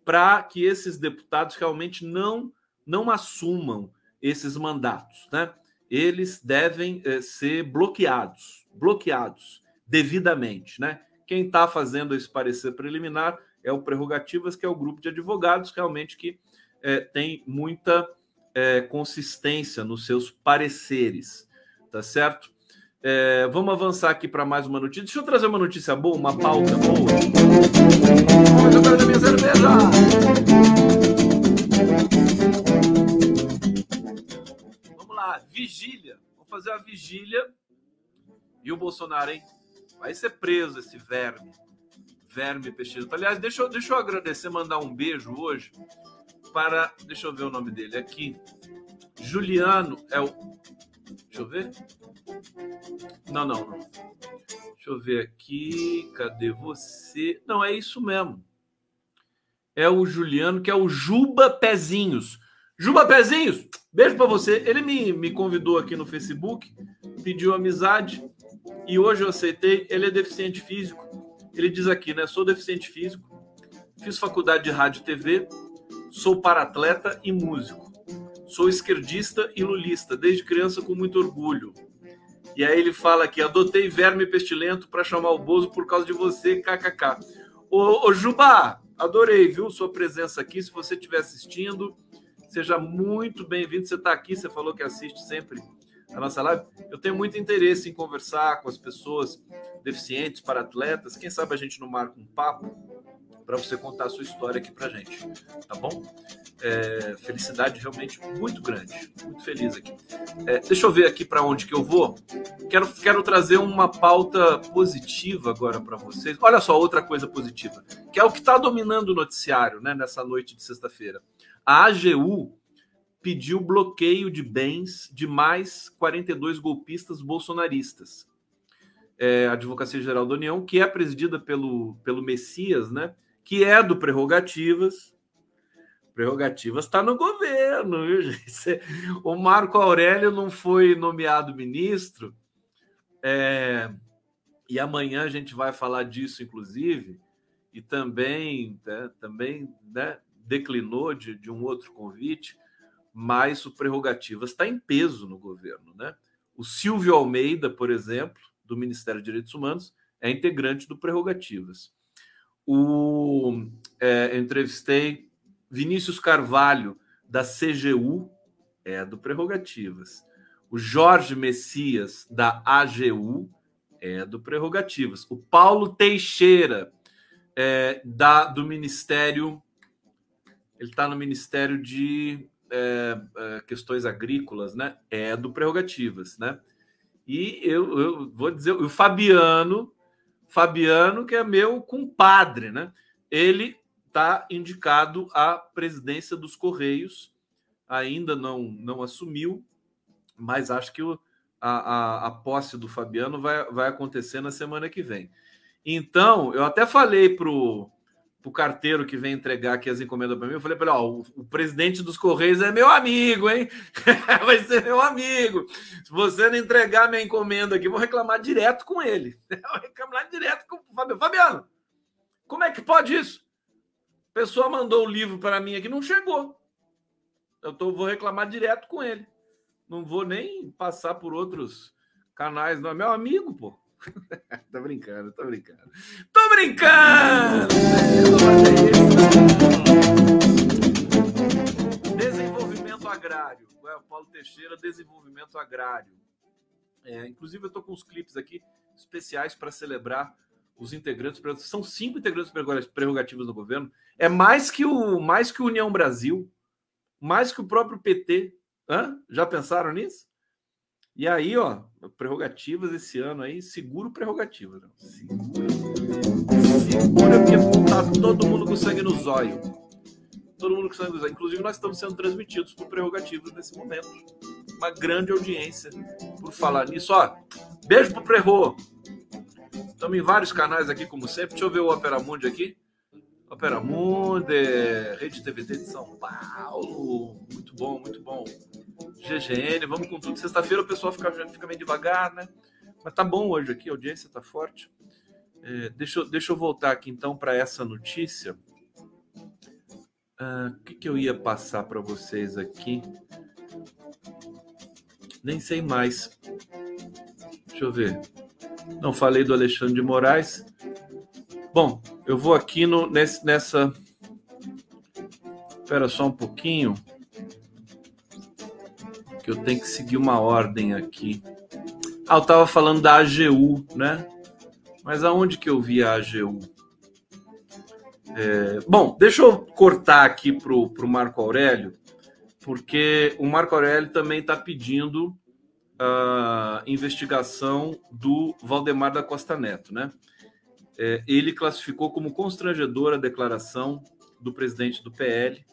para que esses deputados realmente não não assumam esses mandatos, né? Eles devem é, ser bloqueados, bloqueados devidamente, né? Quem está fazendo esse parecer preliminar é o Prerrogativas, que é o grupo de advogados realmente que é, tem muita é, consistência nos seus pareceres, tá certo? É, vamos avançar aqui para mais uma notícia. Deixa eu trazer uma notícia boa, uma pauta boa. Da minha cerveja! Vigília. Vamos fazer a vigília. E o Bolsonaro, hein? Vai ser preso esse verme. Verme Peixeira. Aliás, deixa eu, deixa eu agradecer, mandar um beijo hoje para. Deixa eu ver o nome dele aqui. Juliano é o. Deixa eu ver. Não, não, não. Deixa eu ver aqui. Cadê você? Não, é isso mesmo. É o Juliano, que é o Juba Pezinhos. Juba Pezinhos, beijo para você. Ele me, me convidou aqui no Facebook, pediu amizade e hoje eu aceitei. Ele é deficiente físico ele diz aqui, né? Sou deficiente físico, fiz faculdade de rádio e TV, sou paratleta e músico. Sou esquerdista e lulista, desde criança com muito orgulho. E aí ele fala aqui: adotei verme pestilento para chamar o Bozo por causa de você, kkk. Ô, ô Juba, adorei, viu, sua presença aqui. Se você estiver assistindo, seja muito bem-vindo. Você está aqui, você falou que assiste sempre a nossa live. Eu tenho muito interesse em conversar com as pessoas deficientes, para atletas. Quem sabe a gente não marca um papo para você contar a sua história aqui para gente, tá bom? É, felicidade realmente muito grande, muito feliz aqui. É, deixa eu ver aqui para onde que eu vou. Quero, quero trazer uma pauta positiva agora para vocês. Olha só outra coisa positiva, que é o que está dominando o noticiário, né? Nessa noite de sexta-feira. A AGU pediu bloqueio de bens de mais 42 golpistas bolsonaristas. É, a Advocacia Geral da União, que é presidida pelo, pelo Messias, né? Que é do Prerrogativas. Prerrogativas está no governo, viu, gente? O Marco Aurélio não foi nomeado ministro. É, e amanhã a gente vai falar disso, inclusive, e também, né, também né, declinou de, de um outro convite mas o Prerrogativas está em peso no governo. Né? O Silvio Almeida, por exemplo, do Ministério de Direitos Humanos, é integrante do Prerrogativas. O, é, entrevistei Vinícius Carvalho, da CGU, é do Prerrogativas. O Jorge Messias, da AGU, é do Prerrogativas. O Paulo Teixeira, é, da, do Ministério. Ele está no Ministério de é, é, questões agrícolas, né? É do prerrogativas, né? E eu, eu vou dizer, o Fabiano, Fabiano, que é meu compadre, né? Ele está indicado à presidência dos Correios, ainda não, não assumiu, mas acho que o, a, a, a posse do Fabiano vai, vai acontecer na semana que vem. Então, eu até falei pro pro carteiro que vem entregar aqui as encomendas para mim, eu falei para ele, ó, o, o, presidente dos Correios é meu amigo, hein? Vai ser meu amigo. Se você não entregar minha encomenda aqui, vou reclamar direto com ele. Vou reclamar direto com o Fabiano. Fabiano, como é que pode isso? A pessoa mandou o livro para mim aqui, não chegou. Eu tô, vou reclamar direto com ele. Não vou nem passar por outros canais, não. É meu amigo, pô. tá brincando, tô brincando. Tô brincando! Desenvolvimento agrário. É o Paulo Teixeira, desenvolvimento agrário. É, inclusive, eu estou com os clipes aqui especiais para celebrar os integrantes. São cinco integrantes prerrogativas do governo. É mais que o mais que o União Brasil, mais que o próprio PT. Hã? Já pensaram nisso? E aí, ó, prerrogativas esse ano aí, seguro prerrogativas. Né? Segura. Segura porque tá todo mundo com sangue no zóio. Todo mundo com sangue no zóio. Inclusive, nós estamos sendo transmitidos por prerrogativas nesse momento. Uma grande audiência por falar nisso. Ó, beijo pro Prerro. Estamos em vários canais aqui, como sempre. Deixa eu ver o Opera Mundi aqui. Opera Mundi, Rede TVT de São Paulo. Muito bom, muito bom. GGN, vamos com tudo. Sexta-feira o pessoal fica, fica meio devagar, né? Mas tá bom hoje aqui, a audiência tá forte. É, deixa, eu, deixa eu voltar aqui então para essa notícia. Ah, o que, que eu ia passar para vocês aqui? Nem sei mais. Deixa eu ver. Não falei do Alexandre de Moraes. Bom, eu vou aqui no, nesse, nessa. Espera só um pouquinho. Que eu tenho que seguir uma ordem aqui. Ah, eu estava falando da AGU, né? Mas aonde que eu vi a AGU? É, bom, deixa eu cortar aqui para o Marco Aurélio, porque o Marco Aurélio também está pedindo a investigação do Valdemar da Costa Neto, né? É, ele classificou como constrangedora a declaração do presidente do PL,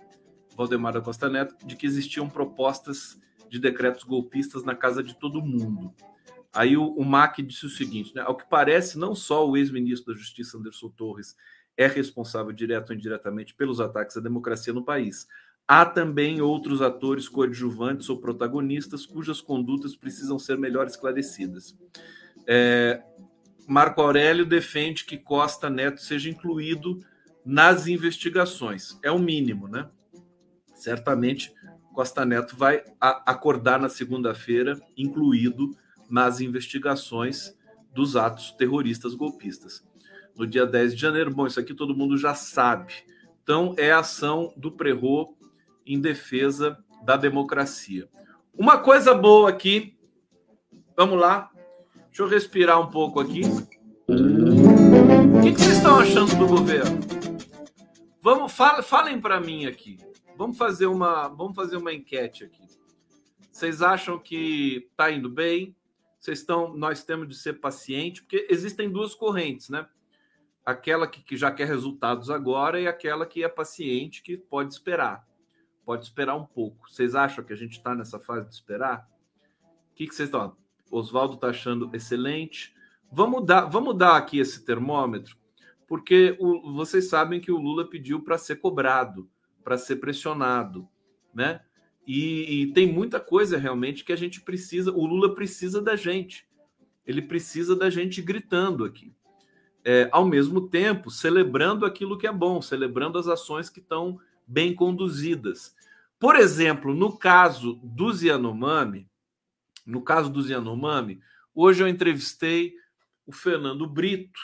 Valdemar da Costa Neto, de que existiam propostas de decretos golpistas na casa de todo mundo. Aí o, o MAC disse o seguinte: né, ao que parece, não só o ex-ministro da Justiça, Anderson Torres, é responsável direto ou indiretamente pelos ataques à democracia no país. Há também outros atores coadjuvantes ou protagonistas cujas condutas precisam ser melhor esclarecidas. É, Marco Aurélio defende que Costa Neto seja incluído nas investigações. É o mínimo, né? Certamente Costa Neto vai acordar na segunda-feira, incluído nas investigações dos atos terroristas golpistas. No dia 10 de janeiro, bom, isso aqui todo mundo já sabe. Então, é a ação do Prerro em defesa da democracia. Uma coisa boa aqui, vamos lá, deixa eu respirar um pouco aqui. O que, que vocês estão achando do governo? Vamos, falem para mim aqui. Vamos fazer uma, vamos fazer uma enquete aqui. Vocês acham que está indo bem? Vocês estão, nós temos de ser paciente, porque existem duas correntes, né? Aquela que, que já quer resultados agora e aquela que é paciente, que pode esperar pode esperar um pouco. Vocês acham que a gente está nessa fase de esperar? O que, que vocês estão? Oswaldo está achando excelente. Vamos dar, vamos dar aqui esse termômetro, porque o, vocês sabem que o Lula pediu para ser cobrado, para ser pressionado, né? E, e, tem muita coisa realmente que a gente precisa. O Lula precisa da gente. Ele precisa da gente gritando aqui. É, ao mesmo tempo, celebrando aquilo que é bom, celebrando as ações que estão bem conduzidas. Por exemplo, no caso do Yanomami, no caso do Yanomami, hoje eu entrevistei o Fernando Brito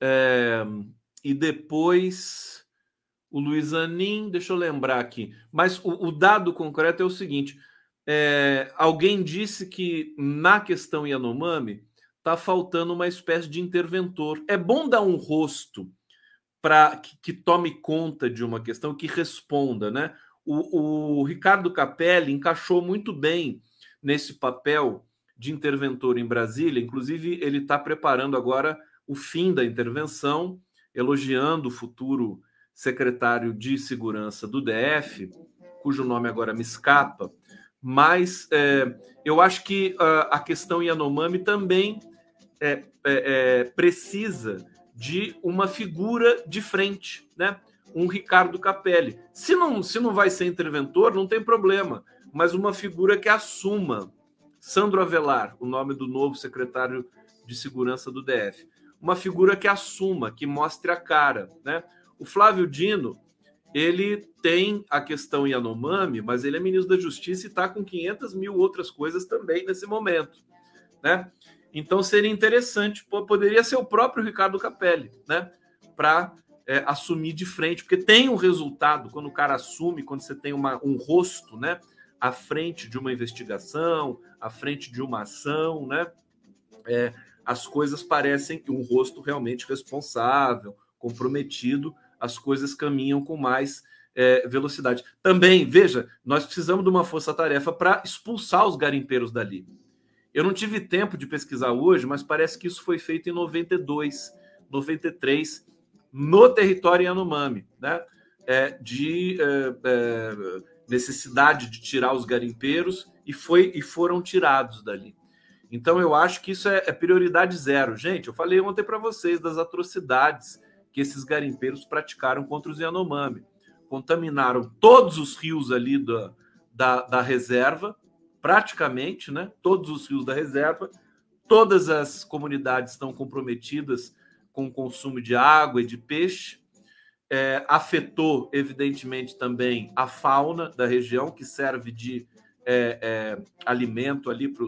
é, e depois o Luiz Anin, deixa eu lembrar aqui. Mas o, o dado concreto é o seguinte: é, alguém disse que na questão Yanomami está faltando uma espécie de interventor. É bom dar um rosto para que, que, tome conta de uma questão, que responda, né? O, o Ricardo Capelli encaixou muito bem nesse papel de interventor em Brasília. Inclusive, ele está preparando agora o fim da intervenção, elogiando o futuro secretário de segurança do DF, cujo nome agora me escapa. Mas é, eu acho que uh, a questão Yanomami também é, é, é precisa de uma figura de frente, né? Um Ricardo Capelli. Se não, se não vai ser interventor, não tem problema, mas uma figura que assuma. Sandro Avelar, o nome do novo secretário de segurança do DF. Uma figura que assuma, que mostre a cara, né? O Flávio Dino, ele tem a questão Yanomami, mas ele é ministro da Justiça e está com 500 mil outras coisas também nesse momento, né? Então seria interessante, poderia ser o próprio Ricardo Capelli, né? Para é, assumir de frente, porque tem um resultado quando o cara assume, quando você tem uma, um rosto, né? à frente de uma investigação, à frente de uma ação, né? É, as coisas parecem que um rosto realmente responsável, comprometido, as coisas caminham com mais é, velocidade. Também, veja, nós precisamos de uma força-tarefa para expulsar os garimpeiros dali. Eu não tive tempo de pesquisar hoje, mas parece que isso foi feito em 92, 93, no território Yanomami, né? É, de é, é, necessidade de tirar os garimpeiros e, foi, e foram tirados dali. Então eu acho que isso é, é prioridade zero. Gente, eu falei ontem para vocês das atrocidades que esses garimpeiros praticaram contra os Yanomami. Contaminaram todos os rios ali da, da, da reserva, praticamente, né? Todos os rios da reserva. Todas as comunidades estão comprometidas com o consumo de água e de peixe. É, afetou, evidentemente, também a fauna da região, que serve de é, é, alimento ali para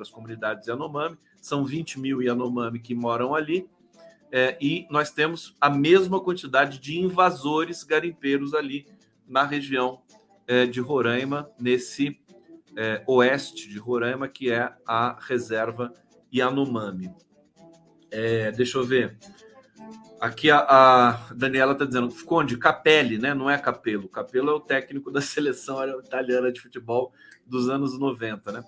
as comunidades Yanomami. São 20 mil Yanomami que moram ali. É, e nós temos a mesma quantidade de invasores garimpeiros ali na região é, de Roraima, nesse é, oeste de Roraima, que é a reserva Yanomami. É, deixa eu ver. Aqui a, a Daniela está dizendo, Conde, Capelli, né? Não é Capelo. Capelo é o técnico da seleção italiana de futebol dos anos 90, né?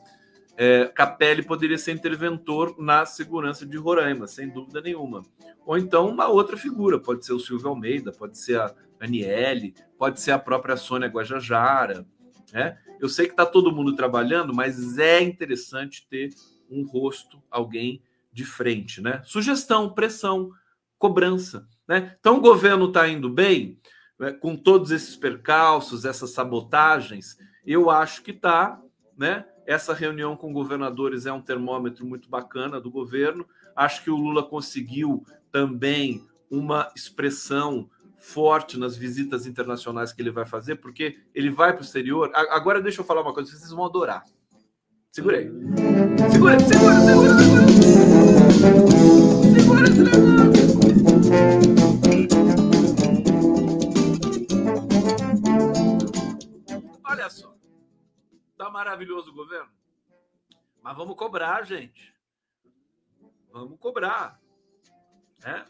É, Capelli poderia ser interventor na segurança de Roraima, sem dúvida nenhuma. Ou então uma outra figura, pode ser o Silvio Almeida, pode ser a Aniele, pode ser a própria Sônia Guajajara. Né? Eu sei que está todo mundo trabalhando, mas é interessante ter um rosto, alguém de frente. Né? Sugestão, pressão, cobrança. Né? Então o governo está indo bem, né? com todos esses percalços, essas sabotagens, eu acho que está, né? Essa reunião com governadores é um termômetro muito bacana do governo. Acho que o Lula conseguiu também uma expressão forte nas visitas internacionais que ele vai fazer, porque ele vai para o exterior. Agora deixa eu falar uma coisa, vocês vão adorar. Segura aí. Segura, segura, segura, segura. Segura, segura. Tá maravilhoso o governo? Mas vamos cobrar, gente. Vamos cobrar. É?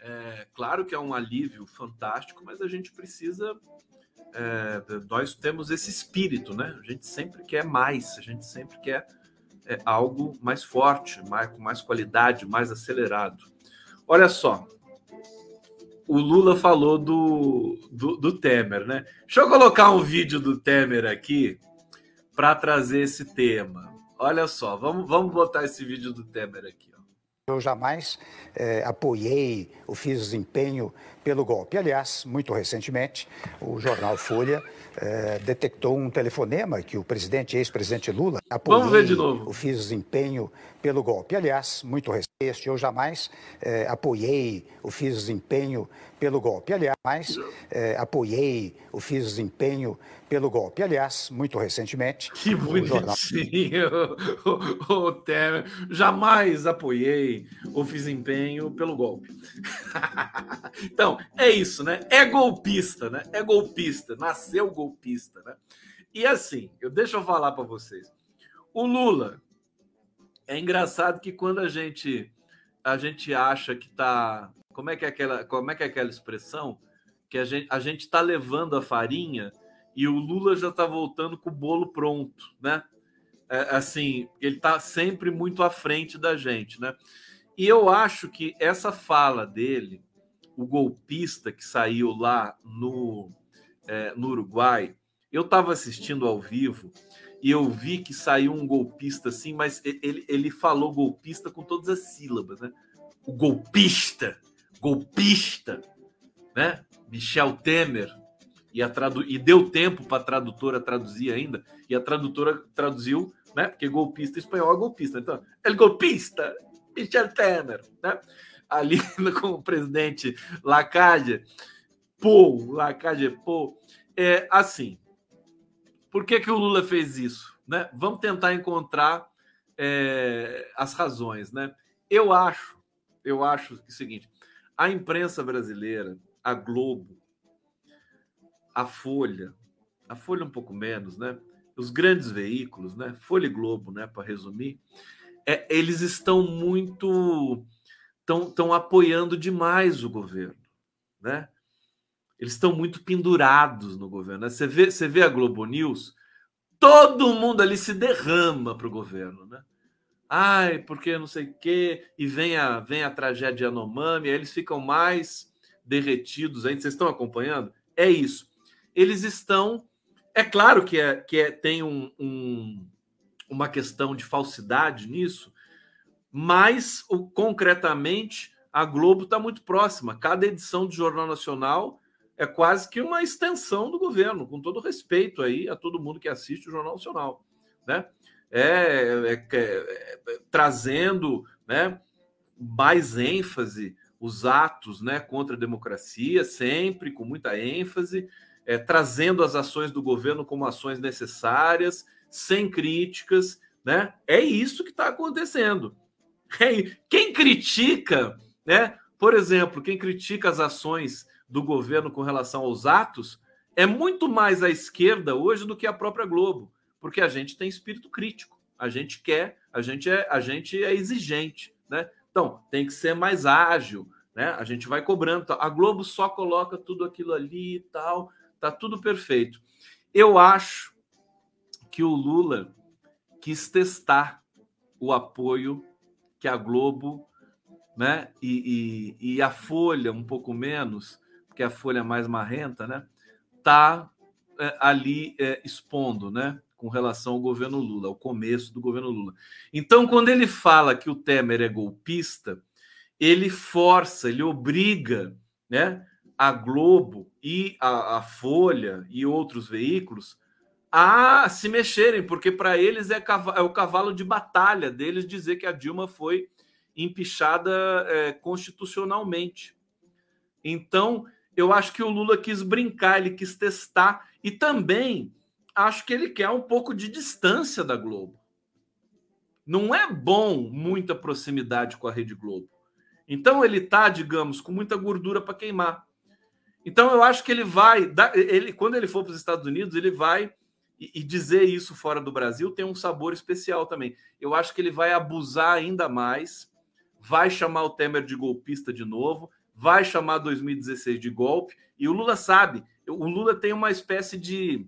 é claro que é um alívio fantástico, mas a gente precisa. É, nós temos esse espírito, né? A gente sempre quer mais, a gente sempre quer é, algo mais forte, mais, com mais qualidade, mais acelerado. Olha só, o Lula falou do, do, do Temer, né? Deixa eu colocar um vídeo do Temer aqui para trazer esse tema. Olha só, vamos, vamos botar esse vídeo do Temer aqui. Ó. Eu jamais é, apoiei o fiz desempenho pelo golpe. Aliás, muito recentemente, o jornal Folha é, detectou um telefonema que o presidente, ex-presidente Lula, apoiou o fiz desempenho pelo golpe. Aliás, muito recente, eu jamais é, apoiei o fiz desempenho pelo golpe. Aliás, é, apoiei o fiz desempenho pelo golpe. Aliás, muito recentemente. Que bonitinho, o, o, o. Jamais apoiei o fiz desempenho pelo golpe. então, é isso, né? É golpista, né? É golpista, nasceu golpista, né? E assim, eu deixa eu falar para vocês. O Lula é engraçado que quando a gente a gente acha que tá, como é que é aquela, como é que é aquela expressão que a gente a gente tá levando a farinha e o Lula já tá voltando com o bolo pronto, né? É, assim, ele tá sempre muito à frente da gente, né? E eu acho que essa fala dele o golpista que saiu lá no, é, no Uruguai, eu estava assistindo ao vivo e eu vi que saiu um golpista assim, mas ele, ele falou golpista com todas as sílabas, né? O golpista, golpista, né? Michel Temer. E, a tradu... e deu tempo para a tradutora traduzir ainda, e a tradutora traduziu, né? Porque golpista espanhol é golpista. Então, ele golpista, Michel Temer, né? Ali com o presidente Lacade, Pô, Lacade Pô, é assim. Por que, que o Lula fez isso? Né? Vamos tentar encontrar é, as razões, né? Eu acho, eu acho que é o seguinte: a imprensa brasileira, a Globo, a Folha, a Folha um pouco menos, né? os grandes veículos, né, Folha e Globo, né, para resumir, é, eles estão muito estão, apoiando demais o governo, né? Eles estão muito pendurados no governo. Né? Você vê, você vê a Globo News, todo mundo ali se derrama para o governo, né? Ai, porque não sei o quê, e vem a, vem a tragédia Yanomami, aí eles ficam mais derretidos ainda. Vocês estão acompanhando? É isso. Eles estão. É claro que, é, que é, tem um, um, uma questão de falsidade nisso, mas o, concretamente a Globo está muito próxima. Cada edição do Jornal Nacional é quase que uma extensão do governo, com todo respeito aí a todo mundo que assiste o Jornal Nacional, né? É, é, é, é trazendo, né, mais ênfase os atos, né, contra a democracia, sempre com muita ênfase, é, trazendo as ações do governo como ações necessárias, sem críticas, né? É isso que está acontecendo. Quem critica, né? Por exemplo, quem critica as ações do governo com relação aos atos é muito mais à esquerda hoje do que a própria Globo, porque a gente tem espírito crítico, a gente quer, a gente é, a gente é exigente, né? Então tem que ser mais ágil, né? A gente vai cobrando. A Globo só coloca tudo aquilo ali e tal, tá tudo perfeito. Eu acho que o Lula quis testar o apoio que a Globo, né, e, e, e a Folha um pouco menos porque a folha é mais marrenta, né, tá é, ali é, expondo, né, com relação ao governo Lula, ao começo do governo Lula. Então, quando ele fala que o Temer é golpista, ele força, ele obriga, né, a Globo e a, a Folha e outros veículos a se mexerem, porque para eles é, é, o cavalo de batalha deles dizer que a Dilma foi empichada é, constitucionalmente. Então, eu acho que o Lula quis brincar, ele quis testar e também acho que ele quer um pouco de distância da Globo. Não é bom muita proximidade com a Rede Globo. Então ele tá, digamos, com muita gordura para queimar. Então eu acho que ele vai, ele quando ele for para os Estados Unidos, ele vai e dizer isso fora do Brasil tem um sabor especial também. Eu acho que ele vai abusar ainda mais, vai chamar o Temer de golpista de novo, vai chamar 2016 de golpe, e o Lula sabe, o Lula tem uma espécie de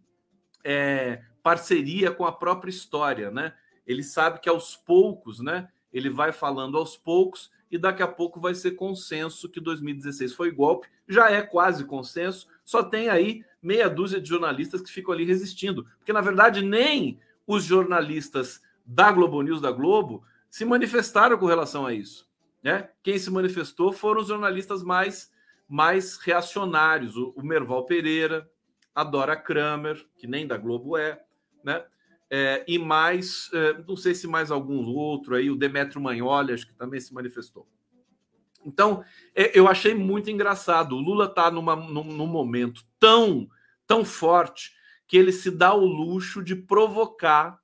é, parceria com a própria história, né? Ele sabe que aos poucos, né? Ele vai falando aos poucos e daqui a pouco vai ser consenso que 2016 foi golpe, já é quase consenso, só tem aí meia dúzia de jornalistas que ficam ali resistindo, porque na verdade nem os jornalistas da Globo News da Globo se manifestaram com relação a isso. Né? Quem se manifestou foram os jornalistas mais, mais reacionários, o, o Merval Pereira, a Dora Kramer, que nem da Globo é, né? É, e mais, é, não sei se mais algum outro aí, o Demetrio acho que também se manifestou. Então, é, eu achei muito engraçado. O Lula está num, num momento tão, tão forte que ele se dá o luxo de provocar,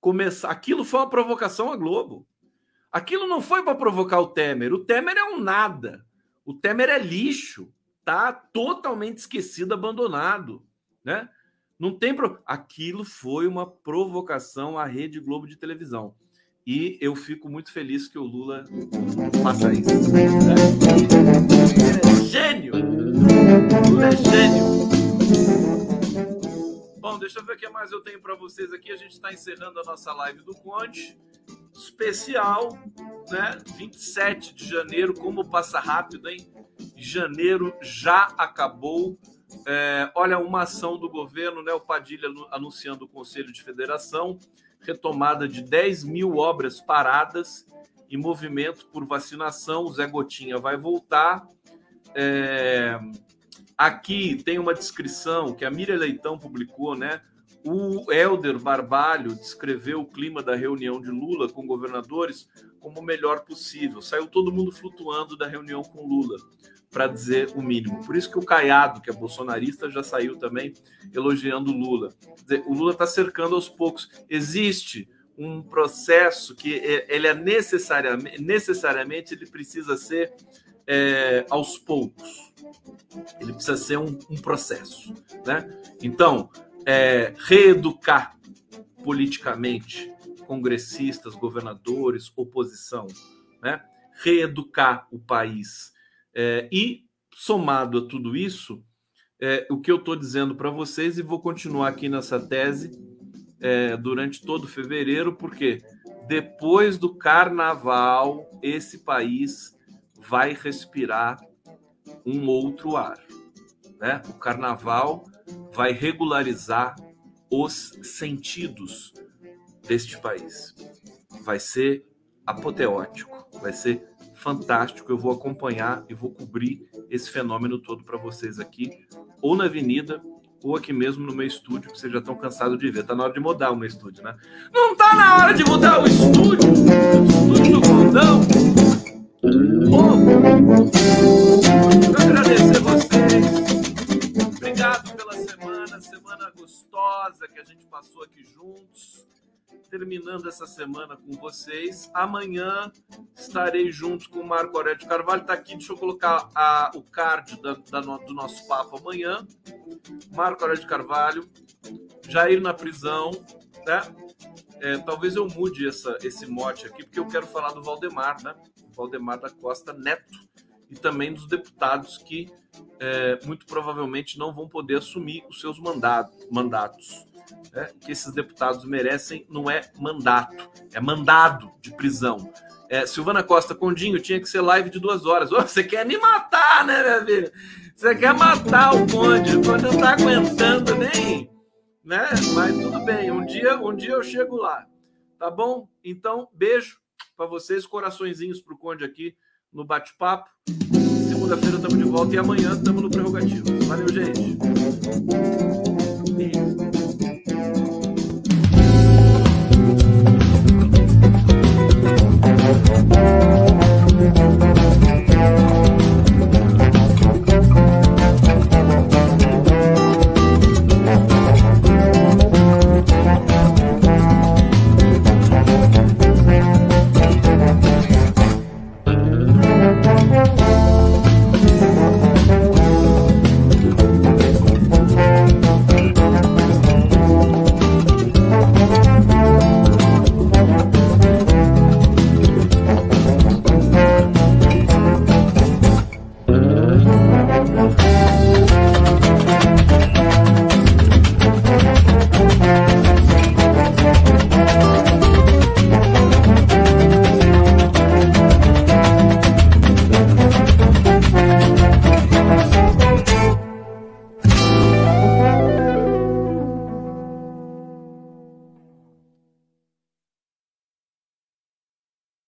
começar. Aquilo foi uma provocação à Globo. Aquilo não foi para provocar o Temer. O Temer é um nada. O Temer é lixo. Tá totalmente esquecido, abandonado, né? Não tem pro... aquilo foi uma provocação à Rede Globo de televisão. E eu fico muito feliz que o Lula faça isso. Né? Gênio! Lula é gênio! Bom, deixa eu ver o que mais eu tenho para vocês aqui. A gente está encerrando a nossa live do Conte especial, né? 27 de janeiro, como passa rápido, hein? Janeiro já acabou. É, olha, uma ação do governo, né? O Padilha anunciando o Conselho de Federação, retomada de 10 mil obras paradas e movimento por vacinação. O Zé Gotinha vai voltar. É, aqui tem uma descrição que a Miriam Leitão publicou, né? O Helder Barbalho descreveu o clima da reunião de Lula com governadores como o melhor possível. Saiu todo mundo flutuando da reunião com Lula, para dizer o mínimo. Por isso que o Caiado, que é bolsonarista, já saiu também elogiando o Lula. Dizer, o Lula está cercando aos poucos. Existe um processo que é, ele é necessariamente, necessariamente ele precisa ser é, aos poucos. Ele precisa ser um, um processo, né? Então, é, reeducar politicamente congressistas, governadores, oposição, né? reeducar o país. É, e, somado a tudo isso, é, o que eu estou dizendo para vocês, e vou continuar aqui nessa tese é, durante todo fevereiro, porque depois do carnaval, esse país vai respirar um outro ar. Né? O carnaval vai regularizar os sentidos deste país. Vai ser apoteótico, vai ser fantástico. Eu vou acompanhar e vou cobrir esse fenômeno todo para vocês aqui, ou na avenida, ou aqui mesmo no meu estúdio, que vocês já estão cansados de ver. Tá na hora de mudar o meu estúdio, né? Não tá na hora de mudar o estúdio! O estúdio do Condão! Bom, agradecer vocês. Obrigado pela semana, semana gostosa que a gente passou aqui juntos terminando essa semana com vocês. Amanhã estarei junto com o Marco Aurélio Carvalho. Está aqui, deixa eu colocar a, o card da, da, do nosso papo amanhã. Marco Aurélio Carvalho, Jair na prisão, né? É, talvez eu mude essa, esse mote aqui, porque eu quero falar do Valdemar, né? Valdemar da Costa Neto, e também dos deputados que é, muito provavelmente não vão poder assumir os seus mandatos. mandatos né, que esses deputados merecem não é mandato, é mandado de prisão. É, Silvana Costa Condinho tinha que ser live de duas horas. Você quer me matar, né, minha filha? Você quer matar o Conde, o Conde não tá aguentando nem, né? Mas tudo bem, um dia, um dia eu chego lá, tá bom? Então, beijo para vocês, coraçõezinhos pro Conde aqui no bate-papo. Segunda-feira estamos de volta e amanhã estamos no Prerrogativo. Valeu, gente. Beijo.